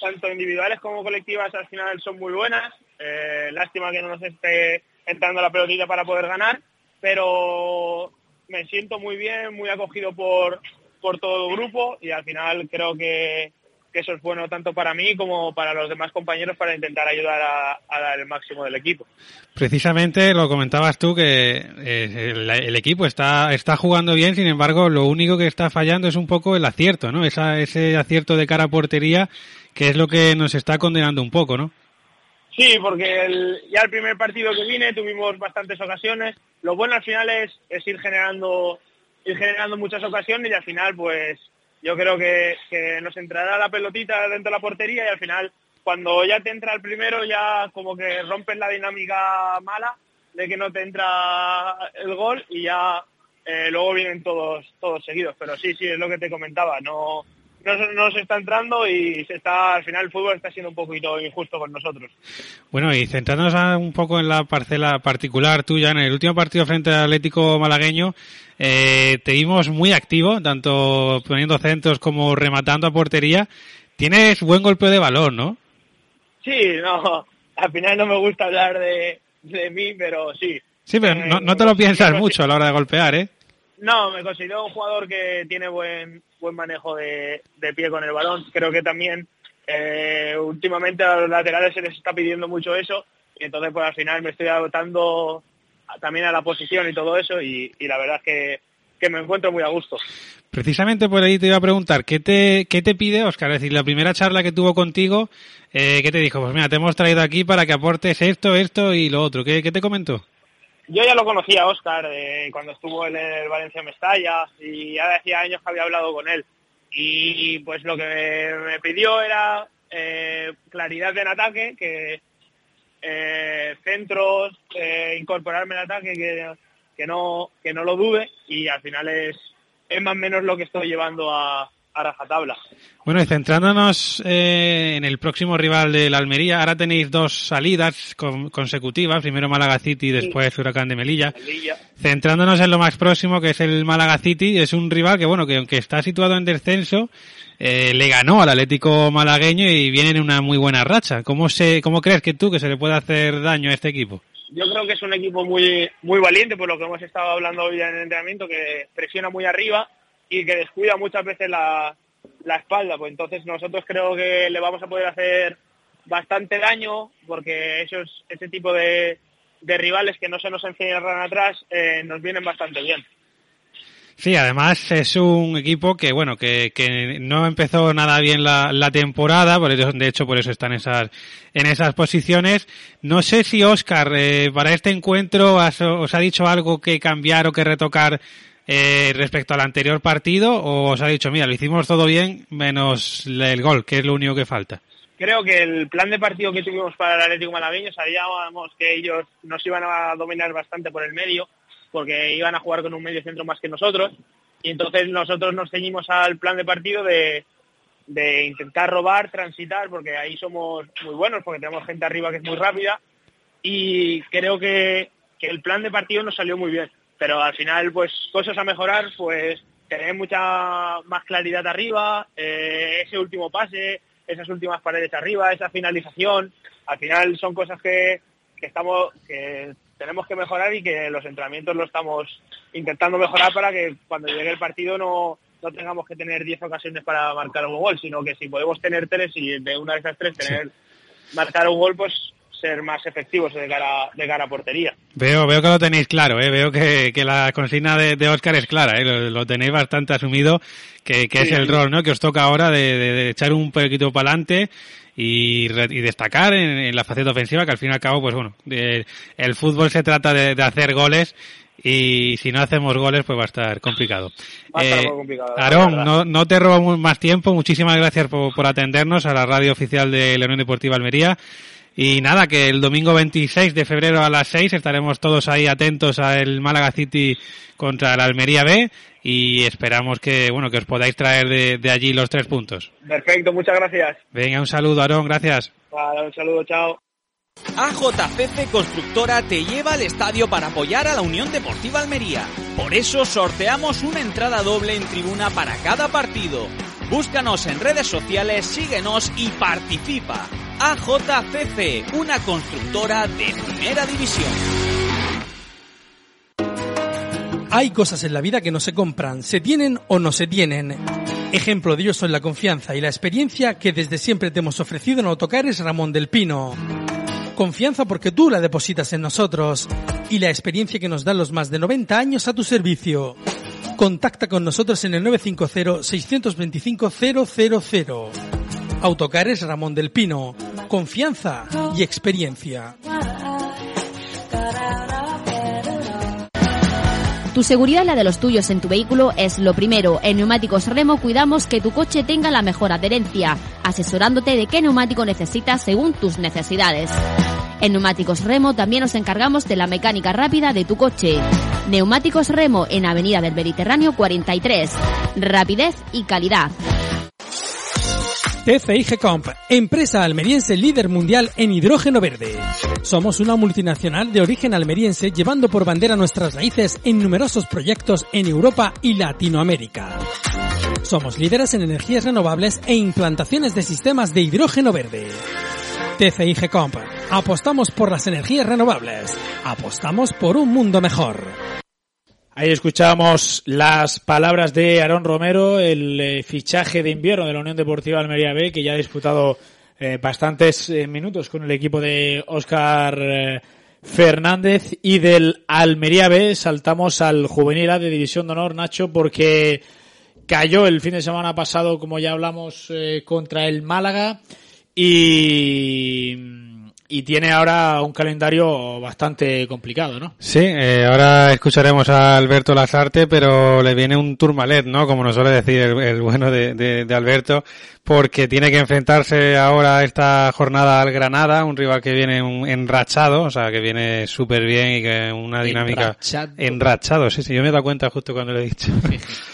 [SPEAKER 14] tanto individuales como colectivas, al final son muy buenas. Eh, lástima que no nos esté entrando la pelotita para poder ganar, pero me siento muy bien, muy acogido por, por todo el grupo y al final creo que, que eso es bueno tanto para mí como para los demás compañeros para intentar ayudar a, a dar el máximo del equipo.
[SPEAKER 11] Precisamente lo comentabas tú que eh, el, el equipo está, está jugando bien, sin embargo, lo único que está fallando es un poco el acierto, ¿no? Esa, ese acierto de cara a portería, que es lo que nos está condenando un poco, ¿no?
[SPEAKER 14] Sí, porque el- ya el primer partido que vine tuvimos bastantes ocasiones. Lo bueno al final es, es ir generando ir generando muchas ocasiones y al final pues yo creo que, nos entrará la pelotita dentro de la portería y al final cuando ya te entra el primero ya como que rompes la dinámica mala de que no te entra el gol y ya eh, luego vienen todos todos seguidos. Pero sí, sí, es lo que te comentaba. No, no, se- no se está entrando y se está al final el fútbol está siendo un poquito injusto con nosotros.
[SPEAKER 11] Bueno, y centrándonos un poco en la parcela particular tuya, en el último partido frente al Atlético Malagueño, eh, te vimos muy activo, tanto poniendo centros como rematando a portería. Tienes buen golpe de balón, ¿no?
[SPEAKER 14] Sí, no, al final no me gusta hablar de, de mí, pero sí.
[SPEAKER 11] Sí, pero
[SPEAKER 14] Eh,
[SPEAKER 11] no, no te lo piensas
[SPEAKER 14] sí,
[SPEAKER 11] mucho a la hora de golpear, ¿eh?
[SPEAKER 14] No, me considero un jugador que tiene buen buen manejo de, de pie con el balón. Creo que también eh, últimamente a los laterales se les está pidiendo mucho eso y entonces pues al final me estoy adaptando también a la posición y todo eso y, y la verdad es que, que me encuentro muy a gusto.
[SPEAKER 11] Precisamente por ahí te iba a preguntar, ¿qué te, qué te pide Oscar? Es decir, la primera charla que tuvo contigo, eh, ¿qué te dijo? Pues mira, te hemos traído aquí para que aportes esto, esto y lo otro. ¿Qué, qué te comentó?
[SPEAKER 14] Yo ya lo conocía Oscar eh, cuando estuvo en el Valencia Mestalla y ya hacía años que había hablado con él. Y pues lo que me, pidió era eh, claridad en ataque, que eh, centros, incorporarme al ataque, que, que, no, que no lo dude y al final es, es más o menos lo que estoy llevando a, a rajatabla.
[SPEAKER 11] Bueno, y centrándonos eh, en el próximo rival de la Almería, ahora tenéis dos salidas con, consecutivas, primero Málaga City y después Huracán de Melilla.
[SPEAKER 14] Melilla.
[SPEAKER 11] Centrándonos en lo más próximo, que es el Málaga City, es un rival que, bueno, que aunque está situado en descenso, eh, le ganó al Atlético malagueño y viene en una muy buena racha. ¿Cómo, se, ¿Cómo crees que tú que se le puede hacer daño a este equipo?
[SPEAKER 14] Yo creo que es un equipo muy, muy valiente, por lo que hemos estado hablando hoy en el entrenamiento, que presiona muy arriba y que descuida muchas veces la, la espalda. Pues entonces nosotros creo que le vamos a poder hacer bastante daño porque esos, ese tipo de, de rivales que no se nos encierran atrás eh, nos vienen bastante bien.
[SPEAKER 11] Sí, además es un equipo que, bueno, que, que no empezó nada bien la, la temporada, por eso, de hecho por eso están esas, en esas posiciones. No sé si Oscar, eh, para este encuentro os ha dicho algo que cambiar o que retocar eh, respecto al anterior partido o os ha dicho, mira, lo hicimos todo bien menos el gol, que es lo único que falta.
[SPEAKER 14] Creo que el plan de partido que tuvimos para el Atlético Malagueño sabíamos que ellos nos iban a dominar bastante por el medio, porque iban a jugar con un medio centro más que nosotros, y entonces nosotros nos ceñimos al plan de partido de, de intentar robar, transitar, porque ahí somos muy buenos, porque tenemos gente arriba que es muy rápida, y creo que, que el plan de partido nos salió muy bien. Pero al final, pues cosas a mejorar, pues tener mucha más claridad arriba, eh, ese último pase, esas últimas paredes arriba, esa finalización, al final son cosas que, que estamos, que tenemos que mejorar y que los entrenamientos lo estamos intentando mejorar para que cuando llegue el partido no, no tengamos que tener 10 ocasiones para marcar un gol, sino que si podemos tener tres y de una de esas tres tener marcar un gol, pues ser más efectivos de cara, de cara a portería.
[SPEAKER 11] Veo, veo que lo tenéis claro, ¿eh? veo que, que la consigna de, de Oscar es clara, ¿eh? lo, lo tenéis bastante asumido, que, que es el
[SPEAKER 14] sí.
[SPEAKER 11] rol ¿no? que os toca ahora de, de- de echar un poquito para adelante y, y destacar en, en la faceta ofensiva, que al fin y al cabo, pues bueno, de- el fútbol se trata de, de hacer goles y si no hacemos goles, pues va a estar complicado.
[SPEAKER 14] Va a estar
[SPEAKER 11] Eh,
[SPEAKER 14] complicado,
[SPEAKER 11] Aarón, no, no te robo más tiempo, muchísimas gracias por, por atendernos a la radio oficial de la Unión Deportiva Almería. Y nada, que el domingo 26 de febrero a las 6 estaremos todos ahí atentos al Málaga City contra la Almería B y esperamos que, bueno, que os podáis traer de, de allí los tres puntos.
[SPEAKER 14] Perfecto, muchas gracias.
[SPEAKER 11] Venga, un saludo, Aarón, gracias.
[SPEAKER 14] Vale, un saludo, chao.
[SPEAKER 15] AJCC Constructora te lleva al estadio para apoyar a la Unión Deportiva Almería. Por eso sorteamos una entrada doble en tribuna para cada partido. Búscanos en redes sociales, síguenos y participa. AJCC, una constructora de primera división.
[SPEAKER 4] Hay cosas en la vida que no se compran, se tienen o no se tienen. Ejemplo de ello son la confianza y la experiencia que desde siempre te hemos ofrecido en Autocares Ramón del Pino. Confianza porque tú la depositas en nosotros y la experiencia que nos dan los más de 90 años a tu servicio. Contacta con nosotros en el 950-625-000. Autocares Ramón del Pino. Confianza y experiencia.
[SPEAKER 12] Tu seguridad la de los tuyos en tu vehículo es lo primero. En Neumáticos Remo cuidamos que tu coche tenga la mejor adherencia, asesorándote de qué neumático necesitas según tus necesidades. En Neumáticos Remo también nos encargamos de la mecánica rápida de tu coche. Neumáticos Remo en Avenida del Mediterráneo 43. Rapidez y calidad.
[SPEAKER 4] TCIG Comp, empresa almeriense líder mundial en hidrógeno verde. Somos una multinacional de origen almeriense llevando por bandera nuestras raíces en numerosos proyectos en Europa y Latinoamérica. Somos líderes en energías renovables e implantaciones de sistemas de hidrógeno verde. TCIG Comp, apostamos por las energías renovables. Apostamos por un mundo mejor.
[SPEAKER 5] Ahí escuchábamos las palabras de Aarón Romero, el eh, fichaje de invierno de la Unión Deportiva Almería B, que ya ha disputado eh, bastantes eh, minutos con el equipo de Óscar Fernández y del Almería B. Saltamos al Juvenil A de División de Honor, Nacho, porque cayó el fin de semana pasado, como ya hablamos, contra el Málaga y, y tiene ahora un calendario bastante complicado, ¿no?
[SPEAKER 11] Sí, eh, ahora escucharemos a Alberto Lasarte, pero le viene un turmalet, ¿no? Como nos suele decir el, el bueno de, de, de, Alberto, porque tiene que enfrentarse ahora esta jornada al Granada, un rival que viene enrachado, o sea, que viene súper bien y que una dinámica...
[SPEAKER 5] Enrachado.
[SPEAKER 11] Enrachado, sí, sí, yo me he dado cuenta justo cuando lo he dicho.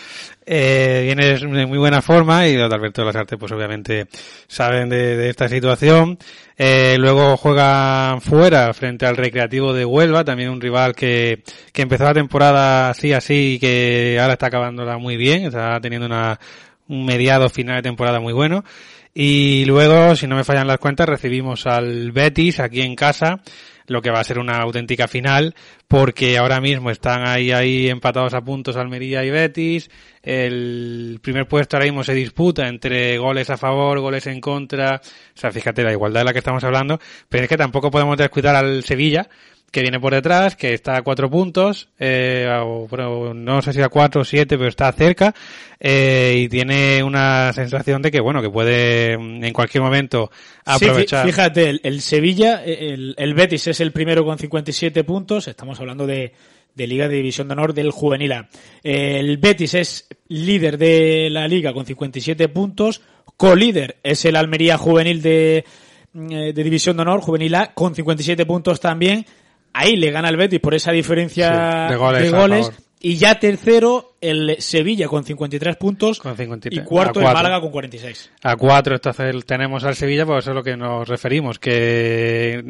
[SPEAKER 11] Eh, viene de muy buena forma y los de Alberto Lasarte pues obviamente saben de, de esta situación. Eh, luego juega fuera frente al Recreativo de Huelva, también un rival que, que empezó la temporada así así y que ahora está acabándola muy bien, está teniendo una, un mediado final de temporada muy bueno. Y luego, si no me fallan las cuentas, recibimos al Betis aquí en casa lo que va a ser una auténtica final, porque ahora mismo están ahí, ahí empatados a puntos Almería y Betis. El primer puesto ahora mismo se disputa entre goles a favor, goles en contra. O sea, fíjate la igualdad de la que estamos hablando, pero es que tampoco podemos descuidar al Sevilla, que viene por detrás, que está a cuatro puntos, eh, o, pero no sé si a cuatro o siete, pero está cerca, eh, y tiene una sensación de que, bueno, que puede en cualquier momento aprovechar.
[SPEAKER 5] Sí, fíjate, el, el Sevilla, el, el, Betis es el primero con 57 puntos, estamos hablando de, de Liga de División de Honor del Juvenil A. El Betis es líder de la Liga con 57 puntos, co-líder es el Almería Juvenil de, de División de Honor, Juvenil A, con 57 puntos también, ahí le gana el Betis por esa diferencia
[SPEAKER 11] sí, de goles.
[SPEAKER 5] De goles y ya tercero el Sevilla con 53 puntos
[SPEAKER 11] con 53.
[SPEAKER 5] y cuarto el Málaga con 46.
[SPEAKER 11] A cuatro entonces tenemos al Sevilla, pues eso es lo que nos referimos, que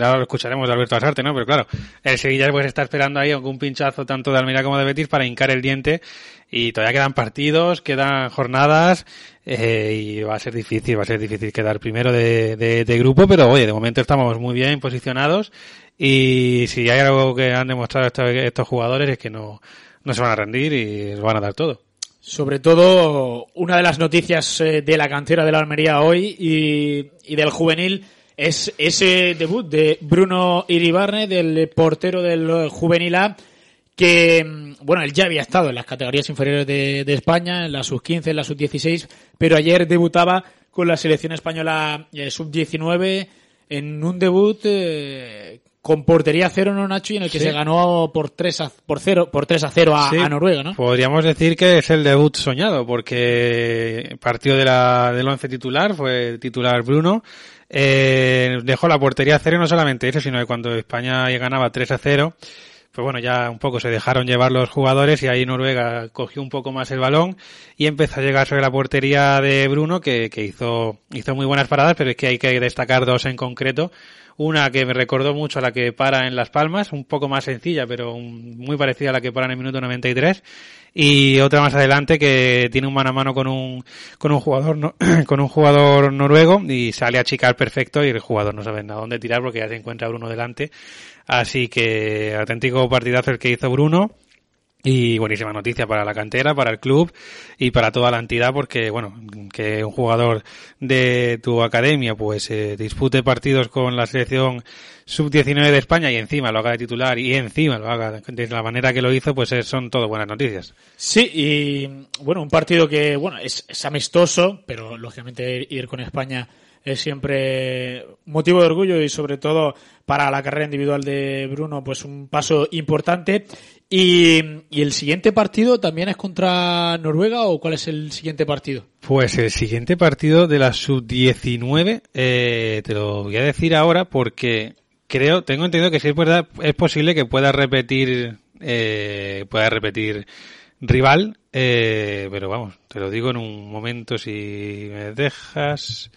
[SPEAKER 11] ahora lo escucharemos de Alberto Asarte, ¿no? Pero claro, el Sevilla pues está esperando ahí algún pinchazo tanto de Almería como de Betis para hincar el diente y todavía quedan partidos, quedan jornadas eh, y va a ser difícil, va a ser difícil quedar primero de, de, de grupo, pero oye, de momento estamos muy bien posicionados y si hay algo que han demostrado estos, estos jugadores es que no, no se van a rendir y lo van a dar todo.
[SPEAKER 5] Sobre todo, una de las noticias de la cantera de la Almería hoy y, del juvenil es ese debut de Bruno Iribarne, del portero del juvenil A, que, bueno, él ya había estado en las categorías inferiores de, de España, en la sub-15, en la sub-16, pero ayer debutaba con la selección española eh, sub-19 en un debut eh, con portería cero, ¿no, Nacho? Y en el que
[SPEAKER 11] Sí.
[SPEAKER 5] se ganó por 3 a, por cero, por 3 a 0 a,
[SPEAKER 11] Sí,
[SPEAKER 5] a Noruega, ¿no?
[SPEAKER 11] Podríamos decir que es el debut soñado, porque partió de la, del once titular, fue titular Bruno, eh, dejó la portería cero, y no solamente eso, sino que cuando España ganaba 3 a 0, pues bueno, ya un poco se dejaron llevar los jugadores y ahí Noruega cogió un poco más el balón y empezó a llegar sobre la portería de Bruno, que, que hizo, hizo muy buenas paradas, pero es que hay que destacar dos en concreto. Una que me recordó mucho a la que para en Las Palmas, un poco más sencilla, pero muy parecida a la que para en el minuto 93. Y otra más adelante que tiene un mano a mano con un, con un jugador, no- con un jugador noruego y sale a chicar perfecto y el jugador no sabe a dónde tirar porque ya se encuentra Bruno delante. Así que auténtico partidazo el que hizo Bruno. Y buenísima noticia para la cantera, para el club y para toda la entidad porque, bueno, que un jugador de tu academia pues eh, dispute partidos con la selección sub-19 de España y encima lo haga de titular y encima lo haga de la manera que lo hizo, pues eh, son todo buenas noticias.
[SPEAKER 5] Sí, y bueno, un partido que, bueno, es, es amistoso, pero lógicamente ir con España es siempre motivo de orgullo y sobre todo para la carrera individual de Bruno, pues un paso importante. Y, y el siguiente partido también es contra Noruega o cuál es el siguiente partido?
[SPEAKER 11] Pues el siguiente partido de la sub-19 eh, te lo voy a decir ahora porque creo, tengo entendido que si es verdad, es posible que pueda repetir, eh, pueda repetir rival, eh, pero vamos, te lo digo en un momento si me dejas.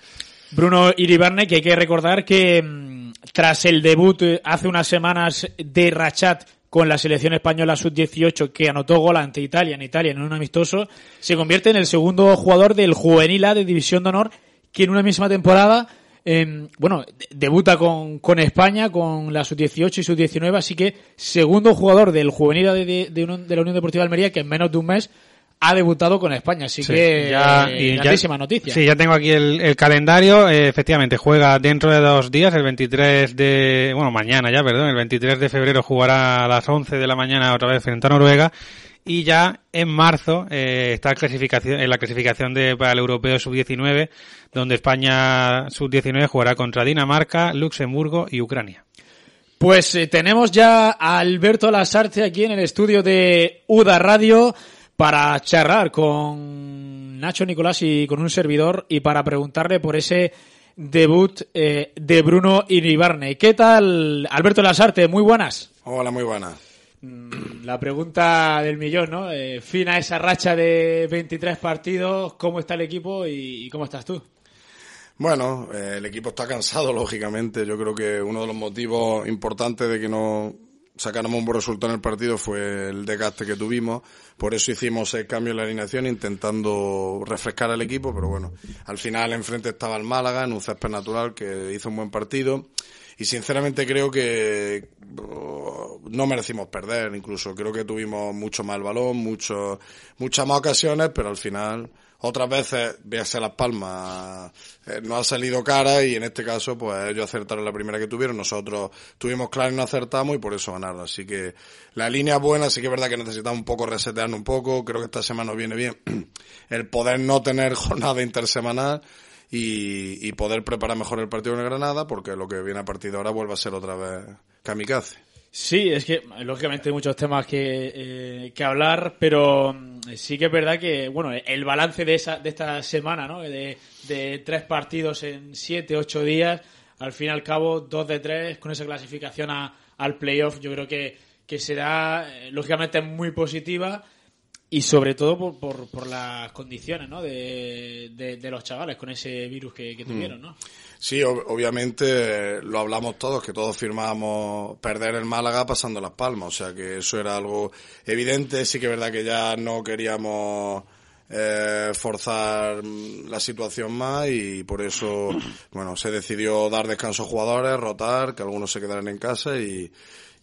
[SPEAKER 5] Bruno Iribarne, que hay que recordar que mm, tras el debut eh, hace unas semanas de Rachat con la selección española sub-18 que anotó gol ante Italia en Italia en un amistoso, se convierte en el segundo jugador del juvenil A de División de Honor que en una misma temporada eh, bueno, de- debuta con, con España, con la sub-18 y sub-19, así que segundo jugador del juvenil A de, de- la Unión Deportiva de Almería que en menos de un mes ha debutado con España, así
[SPEAKER 11] Sí,
[SPEAKER 5] que
[SPEAKER 11] ya-
[SPEAKER 5] eh,
[SPEAKER 11] y ya-
[SPEAKER 5] grandísima noticia.
[SPEAKER 11] Sí, ya tengo aquí el, el calendario. Eh, efectivamente, juega dentro de dos días, el 23 de... Bueno, mañana ya, perdón. El 23 de febrero jugará a las 11 de la mañana otra vez frente a Noruega. Y ya en marzo eh, está clasificación, en la clasificación de, para el Europeo Sub-19, donde España Sub-19 jugará contra Dinamarca, Luxemburgo y Ucrania.
[SPEAKER 5] Pues eh, tenemos ya a Alberto Lasarte aquí en el estudio de UDA Radio para charlar con Nacho Nicolás y con un servidor y para preguntarle por ese debut eh, de Bruno Iribarne. ¿Qué tal, Alberto Lasarte? Muy buenas.
[SPEAKER 16] Hola, muy buenas.
[SPEAKER 5] Mm, La pregunta del millón, ¿no? Eh, fin a esa racha de 23 partidos, ¿cómo está el equipo y, y cómo estás tú?
[SPEAKER 16] Bueno, eh, el equipo está cansado, lógicamente. Yo creo que uno de los motivos importantes de que no sacáramos un buen resultado en el partido fue el desgaste que tuvimos. Por eso hicimos el cambio en la alineación intentando refrescar al equipo, pero bueno, al final enfrente estaba el Málaga en un césped natural que hizo un buen partido. Y sinceramente creo que oh, no merecimos perder, incluso creo que tuvimos mucho más el balón, mucho, muchas más ocasiones, pero al final otras veces, véase Las Palmas, eh, no ha salido cara y en este caso, pues ellos acertaron la primera que tuvieron, nosotros tuvimos claro y no acertamos y por eso ganaron. Así que la línea es buena, sí que es verdad que necesitamos un poco resetearnos un poco, creo que esta semana nos viene bien el poder no tener jornada intersemanal y, y poder preparar mejor el partido en el Granada, porque lo que viene a partir de ahora vuelve a ser otra vez kamikaze.
[SPEAKER 5] Sí, es que lógicamente hay muchos temas que, eh, que hablar, pero mm, sí que es verdad que, bueno, el balance de esa de esta semana, ¿no? De, de tres partidos en siete, ocho días, al fin y al cabo, dos de tres, con esa clasificación a- al playoff, yo creo que, que será, eh, lógicamente, muy positiva y sobre todo por, por, por las condiciones, ¿no? De, de, de los chavales con ese virus que, que tuvieron, ¿no?
[SPEAKER 16] Sí, ob- obviamente lo hablamos todos, que todos firmábamos perder el Málaga pasando las palmas, o sea que eso era algo evidente, sí que es verdad que ya no queríamos eh, forzar mm, la situación más y por eso, bueno, se decidió dar descanso a jugadores, rotar, que algunos se quedaran en casa y,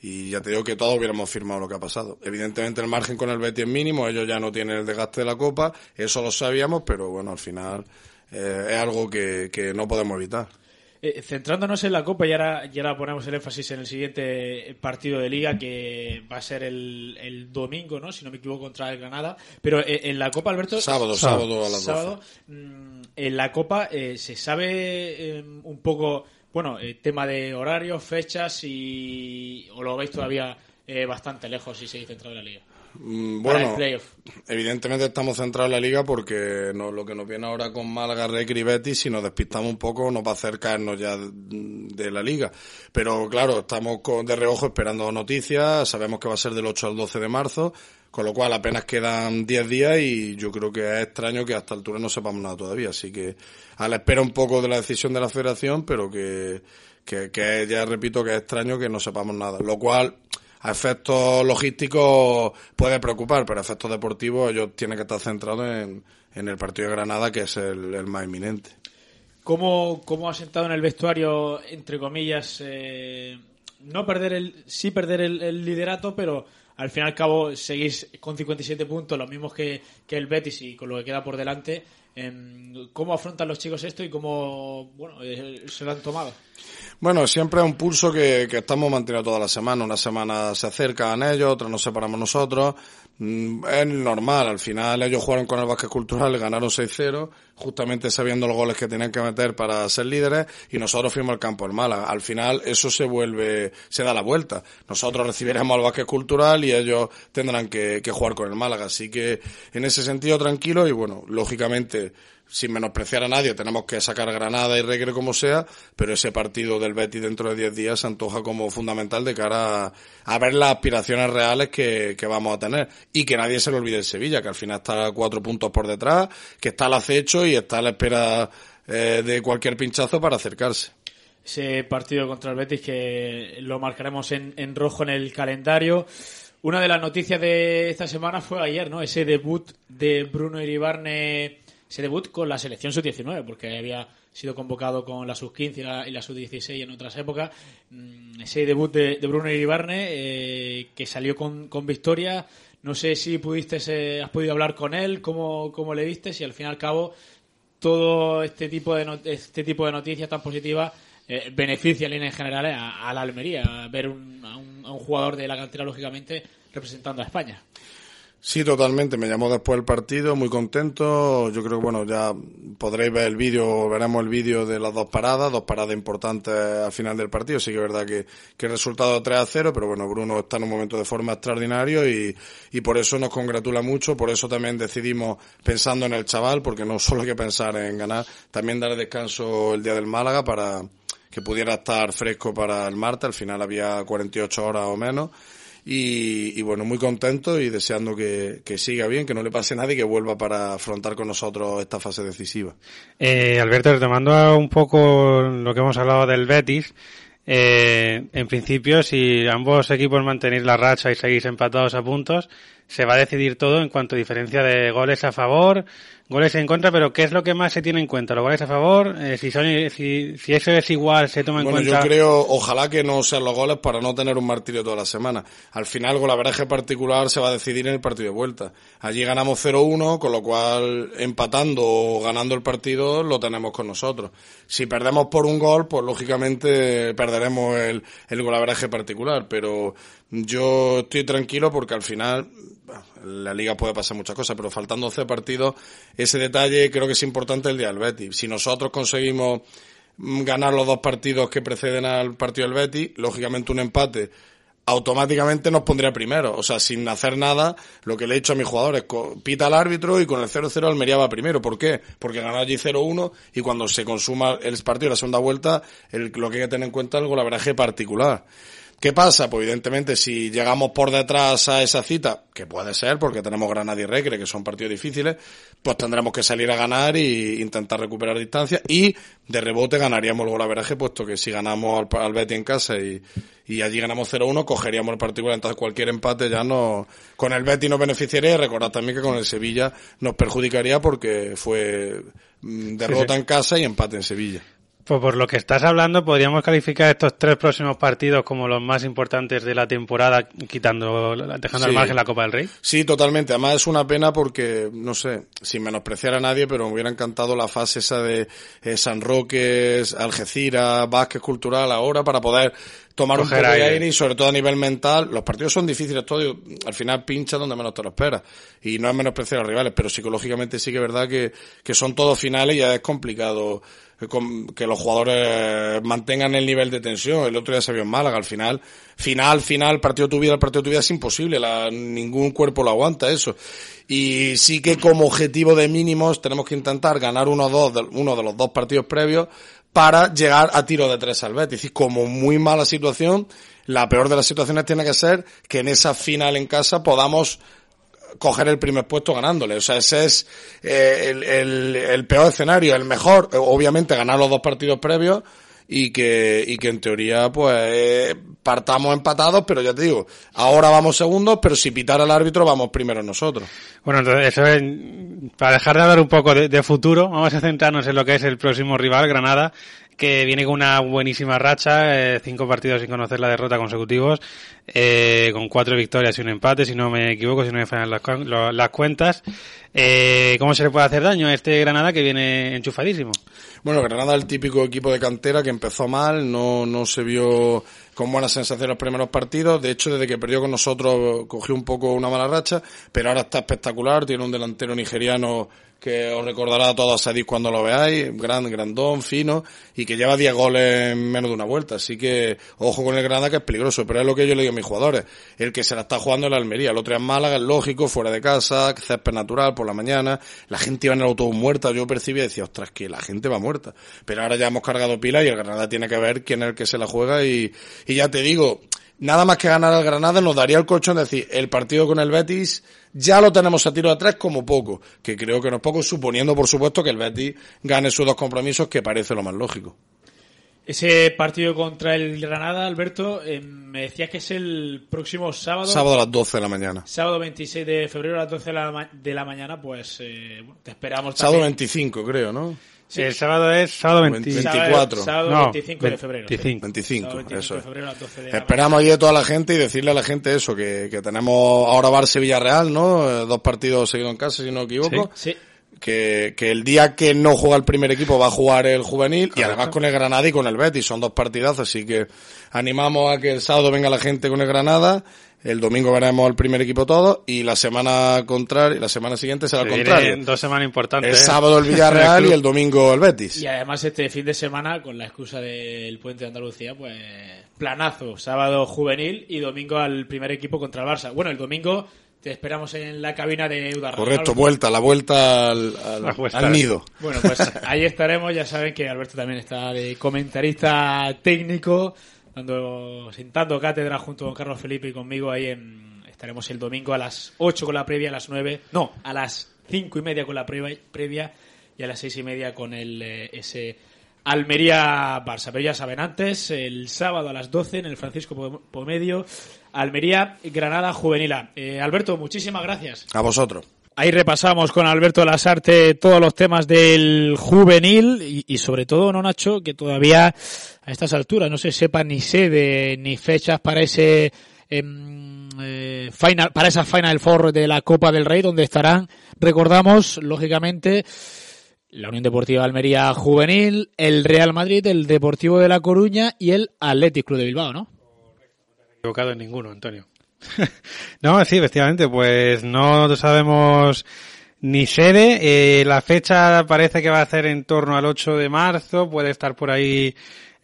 [SPEAKER 16] y ya te digo que todos hubiéramos firmado lo que ha pasado. Evidentemente el margen con el Betis es mínimo, ellos ya no tienen el desgaste de la Copa, eso lo sabíamos, pero bueno, al final eh, es algo que, que no podemos evitar.
[SPEAKER 5] Eh, centrándonos en la Copa, y ahora, y ahora ponemos el énfasis en el siguiente partido de Liga, que va a ser el, el domingo, ¿no? Si no me equivoco, contra el Granada. Pero eh, en la Copa, Alberto...
[SPEAKER 16] Sábado, sábado a las 12.
[SPEAKER 5] sábado, mm, en la Copa eh, se sabe eh, un poco, bueno, eh, tema de horarios, fechas y... o lo veis todavía eh, bastante lejos si seguís centrado en la Liga.
[SPEAKER 16] Mm, Bueno,
[SPEAKER 5] el
[SPEAKER 16] evidentemente estamos centrados en la liga porque no, lo que nos viene ahora con Málaga, Recre y Betis, si nos despistamos un poco nos va a hacer caernos ya de, de la liga. Pero claro, estamos con- de reojo esperando noticias, sabemos que va a ser del 8 al 12 de marzo, con lo cual apenas quedan 10 días y yo creo que es extraño que hasta altura no sepamos nada todavía. Así que a la espera un poco de la decisión de la federación, pero que, que, ya repito que es extraño que no sepamos nada. Lo cual a efectos logísticos puede preocupar, pero a efectos deportivos ellos tienen que estar centrados en, en el partido de Granada, que es el, el más inminente.
[SPEAKER 5] ¿Cómo, cómo ha sentado en el vestuario, entre comillas, eh, no perder el, sí perder el, el liderato, pero al fin y al cabo seguís con 57 puntos, los mismos que, que el Betis y con lo que queda por delante? Em, ¿Cómo afrontan los chicos esto y cómo bueno, eh, se lo han tomado?
[SPEAKER 16] Bueno, siempre es un pulso que, que estamos manteniendo toda la semana. Una semana se acercan ellos, otra nos separamos nosotros. Mm, Es normal, al final ellos jugaron con el básquet cultural, ganaron 6-0, justamente sabiendo los goles que tenían que meter para ser líderes, y nosotros fuimos al campo del Málaga. Al final eso se vuelve, se da la vuelta. Nosotros recibiremos al básquet cultural y ellos tendrán que, jugar con el Málaga. Así que en ese sentido tranquilo y bueno, lógicamente sin menospreciar a nadie, tenemos que sacar Granada y Recre como sea, pero ese partido del Betis dentro de 10 días se antoja como fundamental de cara a, a ver las aspiraciones reales que, vamos a tener. Y que nadie se le olvide el Sevilla, que al final está cuatro puntos por detrás, que está al acecho y está a la espera eh, de cualquier pinchazo para acercarse.
[SPEAKER 5] ese partido contra el Betis que lo marcaremos en, en rojo en el calendario. Una de las noticias de esta semana fue ayer, ¿no? Ese debut de Bruno Iribarne, ese debut con la selección sub-19, porque había sido convocado con la sub-15 y la, y la sub-16 en otras épocas. Mm, Ese debut de, Bruno Iribarne, eh, que salió con, con victoria, No sé si pudiste, eh, has podido hablar con él, cómo, cómo le viste, y al fin y al cabo todo este tipo de, este tipo de noticias tan positivas eh, beneficia en generales a, la Almería, a ver un, a, un, un jugador de la cantera, lógicamente, representando a España.
[SPEAKER 16] Sí, totalmente. Me llamó después el partido, muy contento. Yo creo que, bueno, ya podréis ver el vídeo, veremos el vídeo de las dos paradas, dos paradas importantes al final del partido. Sí que es verdad que, que el resultado 3 a 0, pero bueno, Bruno está en un momento de forma extraordinario y, y por eso nos congratula mucho. Por eso también decidimos, pensando en el chaval, porque no solo hay que pensar en ganar, también dar descanso el día del Málaga para que pudiera estar fresco para el martes. Al final había 48 horas o menos y, bueno, muy contento y deseando que, siga bien, que no le pase nada y que vuelva para afrontar con nosotros esta fase decisiva.
[SPEAKER 11] Eh, Alberto, retomando un poco lo que hemos hablado del Betis, eh, en principio, si ambos equipos mantenéis la racha y seguís empatados a puntos, se va a decidir todo en cuanto a diferencia de goles a favor, goles en contra, pero ¿qué es lo que más se tiene en cuenta? ¿Los goles a favor? Eh, si, son, si, si eso es igual, se toma en
[SPEAKER 16] bueno,
[SPEAKER 11] cuenta.
[SPEAKER 16] Yo creo, ojalá que no sean los goles para no tener un martirio toda la semana. Al final, con la particular se va a decidir en el partido de vuelta. Allí ganamos 0-1, con lo cual empatando o ganando el partido lo tenemos con nosotros. Si perdemos por un gol, pues lógicamente perderemos el, el golaveraje particular, pero yo estoy tranquilo porque al final la liga puede pasar muchas cosas, pero faltando 12 partidos, ese detalle creo que es importante el día del Betis. Si nosotros conseguimos ganar los dos partidos que preceden al partido del Betis, lógicamente un empate automáticamente nos pondría primero. O sea, sin hacer nada, lo que le he dicho a mis jugadores, pita al árbitro y con el 0-0 Almería va primero. ¿Por qué? Porque ganó allí 0-1 y cuando se consuma el partido, la segunda vuelta, el, lo que hay que tener en cuenta es el golaveraje particular. ¿Qué pasa? Pues evidentemente si llegamos por detrás a esa cita, que puede ser porque tenemos Granada y Recre, que son partidos difíciles, pues tendremos que salir a ganar e intentar recuperar distancia y de rebote ganaríamos el golaveraje, puesto que si ganamos al, al Betty en casa y, y allí ganamos 0-1, cogeríamos el particular, entonces cualquier empate ya no, con el Betty nos beneficiaría y recordad también que con el Sevilla nos perjudicaría porque fue mm, derrota en casa y empate en Sevilla.
[SPEAKER 11] Pues por lo que estás hablando, podríamos calificar estos tres próximos partidos como los más importantes de la temporada, quitando, dejando al margen la Copa del Rey.
[SPEAKER 16] Sí, totalmente. Además es una pena porque, no sé, sin menospreciar a nadie, pero me hubiera encantado la fase esa de eh, San Roque, Algeciras, Vázquez Cultural ahora para poder tomar un poco de aire. y sobre todo a nivel mental. Los partidos son difíciles, todo al final pincha donde menos te lo esperas. Y no es menospreciar a los rivales, pero psicológicamente sí que es verdad que, que son todos finales y ya es complicado que los jugadores mantengan el nivel de tensión. El otro día se vio en Málaga, al final, final, final, partido de tu vida, el partido de tu vida es imposible, la, ningún cuerpo lo aguanta eso. Y sí que como objetivo de mínimos tenemos que intentar ganar uno dos, uno de los dos partidos previos para llegar a tiro de tres al Betis. Es decir, como muy mala situación, la peor de las situaciones tiene que ser que en esa final en casa podamos coger el primer puesto ganándole. O sea, ese es eh, el, el, peor escenario. El mejor, obviamente, ganar los dos partidos previos y que, y que en teoría, pues, partamos empatados, pero ya te digo, ahora vamos segundos, pero si pitara el árbitro, vamos primero nosotros.
[SPEAKER 11] Bueno, entonces, eso es, para dejar de hablar un poco de, de futuro, vamos a centrarnos en lo que es el próximo rival, Granada, que viene con una buenísima racha, eh, cinco partidos sin conocer la derrota consecutivos, eh, con cuatro victorias y un empate, si no me equivoco, si no me fallan las, las cuentas. Eh, ¿Cómo se le puede hacer daño a este Granada que viene enchufadísimo?
[SPEAKER 16] Bueno, Granada es el típico equipo de cantera que empezó mal, no, no se vio con buena sensación los primeros partidos. De hecho, desde que perdió con nosotros cogió un poco una mala racha, pero ahora está espectacular. Tiene un delantero nigeriano que os recordará a todos a Sadis cuando lo veáis, gran, grandón, fino, y que lleva 10 goles en menos de una vuelta. Así que, ojo con el Granada que es peligroso, pero es lo que yo le digo a mis jugadores. El que se la está jugando en la Almería, el otro es Málaga, es lógico, fuera de casa, césped natural por la mañana, la gente iba en el autobús muerta, yo percibía y decía, ostras, que la gente va muerta. Pero ahora ya hemos cargado pila y el Granada tiene que ver quién es el que se la juega y, y ya te digo, nada más que ganar al Granada nos daría el colchón de decir, el partido con el Betis ya lo tenemos a tiro de tres como poco, que creo que no es poco, suponiendo por supuesto que el Betis gane sus dos compromisos, que parece lo más lógico.
[SPEAKER 5] Ese partido contra el Granada, Alberto, eh, me decías que es el próximo sábado.
[SPEAKER 16] Sábado a las 12 de la mañana.
[SPEAKER 5] Sábado 26 de febrero a las 12 de la, mañana, pues eh, te esperamos
[SPEAKER 16] Sábado 25, creo, ¿no?
[SPEAKER 11] El sábado es sábado 20
[SPEAKER 16] 24.
[SPEAKER 5] Sábado
[SPEAKER 11] No,
[SPEAKER 5] 25 de febrero.
[SPEAKER 11] 25.
[SPEAKER 16] 25,
[SPEAKER 5] Sábado 25
[SPEAKER 16] eso
[SPEAKER 5] de
[SPEAKER 16] es.
[SPEAKER 5] febrero a las 12 de la
[SPEAKER 16] Esperamos allí a toda la gente y decirle a la gente eso, que, que tenemos ahora Barça y Villarreal, ¿no? Eh, Dos partidos seguidos en casa, si no me equivoco.
[SPEAKER 5] Sí.
[SPEAKER 16] Que, que el día que no juega el primer equipo va a jugar el juvenil y además con el Granada y con el Betis. Son dos partidazos, así que animamos a que el sábado venga la gente con el Granada. El domingo veremos el primer equipo todo y la semana contraria, la semana siguiente será al
[SPEAKER 11] Se
[SPEAKER 16] contrario.
[SPEAKER 11] vienen dos semanas importantes.
[SPEAKER 16] El
[SPEAKER 11] ¿eh?
[SPEAKER 16] sábado el Villarreal y el domingo el Betis.
[SPEAKER 5] Y además este fin de semana, con la excusa del puente de Andalucía, pues planazo. Sábado juvenil y domingo al primer equipo contra el Barça. Bueno, el domingo te esperamos en la cabina de Eudarra.
[SPEAKER 16] Correcto, vuelta, la vuelta al, al-
[SPEAKER 11] La vuelta.
[SPEAKER 16] al nido.
[SPEAKER 5] Bueno, pues ahí estaremos. Ya saben que Alberto también está de comentarista técnico, dando, sentando cátedra junto con Carlos Felipe y conmigo ahí en, estaremos el domingo a las 8 con la previa, a las 9, no, a las 5 y media con la previa, previa y a las 6 y media con el eh, ese Almería-Barça. Pero ya saben, antes, el sábado a las 12 en el Francisco Pom- Pomedio, Almería-Granada Juvenil A. Eh, Alberto, muchísimas gracias.
[SPEAKER 16] A vosotros.
[SPEAKER 5] Ahí repasamos con Alberto Lasarte todos los temas del juvenil y, y sobre todo, no Nacho, que todavía a estas alturas no se sepa ni sede ni fechas para ese em, eh, final, para esa Final Four de la Copa del Rey, donde estarán, recordamos, lógicamente, la Unión Deportiva Almería Juvenil, el Real Madrid, el Deportivo de La Coruña y el Athletic Club de Bilbao, ¿no?
[SPEAKER 11] Equivocado en ninguno, Antonio. no, sí, efectivamente, pues no sabemos ni sede. Eh, la fecha parece que va a ser en torno al 8 de marzo, puede estar por ahí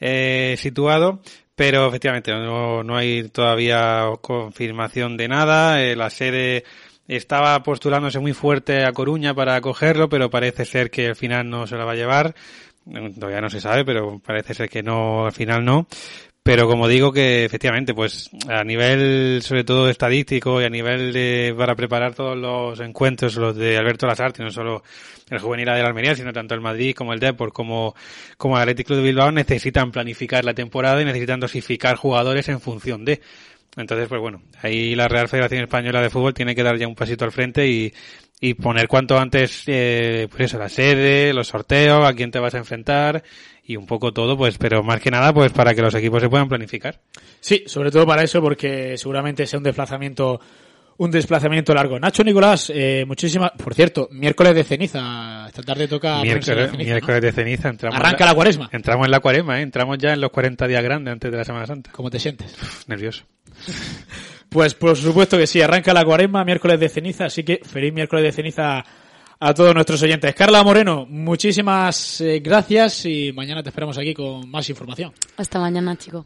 [SPEAKER 11] eh, situado, pero efectivamente no, no hay todavía confirmación de nada. Eh, la sede estaba postulándose muy fuerte a Coruña para acogerlo, pero parece ser que al final no se la va a llevar. Todavía no se sabe, pero parece ser que no, al final no. Pero como digo que efectivamente, pues a nivel sobre todo estadístico y a nivel de para preparar todos los encuentros, los de Alberto Lasarte, no solo el juvenil de la Almería, sino tanto el Madrid como el Deport como, como el Athletic Club de Bilbao necesitan planificar la temporada y necesitan dosificar jugadores en función de. Entonces, pues bueno, ahí la Real Federación Española de Fútbol tiene que dar ya un pasito al frente y, y poner cuanto antes, eh, pues eso, la sede, los sorteos, a quién te vas a enfrentar y un poco todo, pues, pero más que nada, pues para que los equipos se puedan planificar.
[SPEAKER 5] Sí, sobre todo para eso, porque seguramente sea un desplazamiento, un desplazamiento largo. Nacho Nicolás, eh, muchísimas, por cierto, miércoles de ceniza, esta tarde toca
[SPEAKER 11] miércoles,
[SPEAKER 5] de ceniza,
[SPEAKER 11] miércoles
[SPEAKER 5] ¿no?
[SPEAKER 11] de ceniza, entramos.
[SPEAKER 5] Arranca la cuaresma.
[SPEAKER 11] Entramos en la cuaresma, ¿eh? entramos ya en los 40 días grandes antes de la Semana Santa.
[SPEAKER 5] ¿Cómo te sientes?
[SPEAKER 11] Nervioso.
[SPEAKER 5] Pues por supuesto que sí, arranca la cuaresma, miércoles de ceniza, así que feliz miércoles de ceniza a todos nuestros oyentes. Carla Moreno, muchísimas eh, gracias y mañana te esperamos aquí con más información.
[SPEAKER 10] Hasta mañana, chico.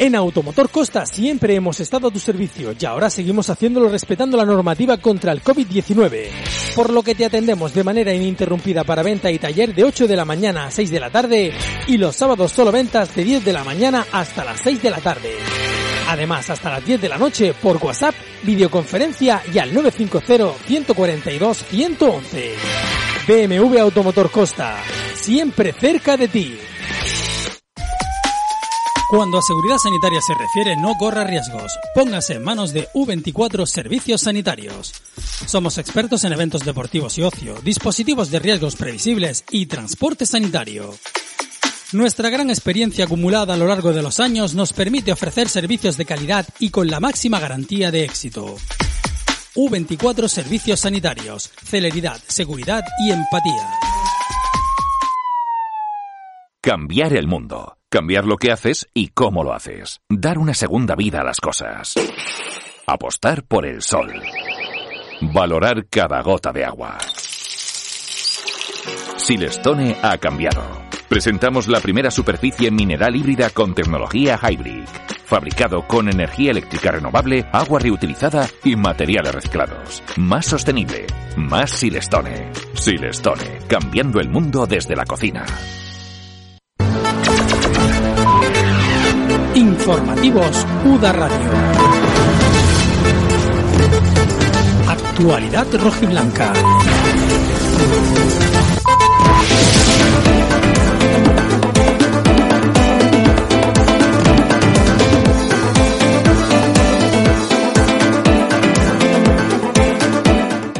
[SPEAKER 4] En Automotor Costa siempre hemos estado a tu servicio y ahora seguimos haciéndolo respetando la normativa contra el COVID-19. Por lo que te atendemos de manera ininterrumpida para venta y taller de 8 de la mañana a 6 de la tarde y los sábados solo ventas de 10 de la mañana hasta las 6 de la tarde. Además, hasta las 10 de la noche por WhatsApp, videoconferencia y al 950-142-111. BMW Automotor Costa, siempre cerca de ti. Cuando a seguridad sanitaria se refiere, no corra riesgos. Póngase en manos de U24 Servicios Sanitarios. Somos expertos en eventos deportivos y ocio, dispositivos de riesgos previsibles y transporte sanitario. Nuestra gran experiencia acumulada a lo largo de los años nos permite ofrecer servicios de calidad y con la máxima garantía de éxito. U24 Servicios Sanitarios, celeridad, seguridad y empatía.
[SPEAKER 8] Cambiar el mundo. Cambiar lo que haces y cómo lo haces. Dar una segunda vida a las cosas. Apostar por el sol. Valorar cada gota de agua. Silestone ha cambiado. Presentamos la primera superficie mineral híbrida con tecnología Hybrid. Fabricado con energía eléctrica renovable, agua reutilizada y materiales reciclados. Más sostenible. Más Silestone. Silestone. Cambiando el mundo desde la cocina.
[SPEAKER 4] Informativos UDA Radio. Actualidad rojiblanca.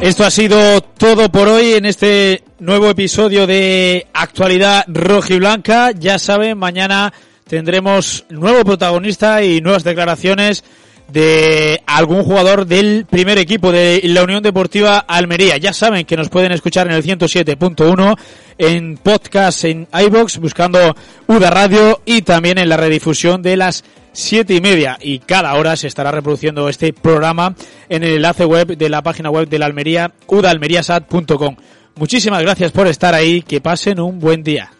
[SPEAKER 5] Esto ha sido todo por hoy en este nuevo episodio de Actualidad Rojiblanca. Ya saben, mañana tendremos nuevo protagonista y nuevas declaraciones de algún jugador del primer equipo de la Unión Deportiva Almería. Ya saben que nos pueden escuchar en el 107.1 en podcast en iBox buscando UDA Radio y también en la redifusión de las siete y media y cada hora se estará reproduciendo este programa en el enlace web de la página web de la Almería, udalmeriasat.com. Muchísimas gracias por estar ahí, que pasen un buen día.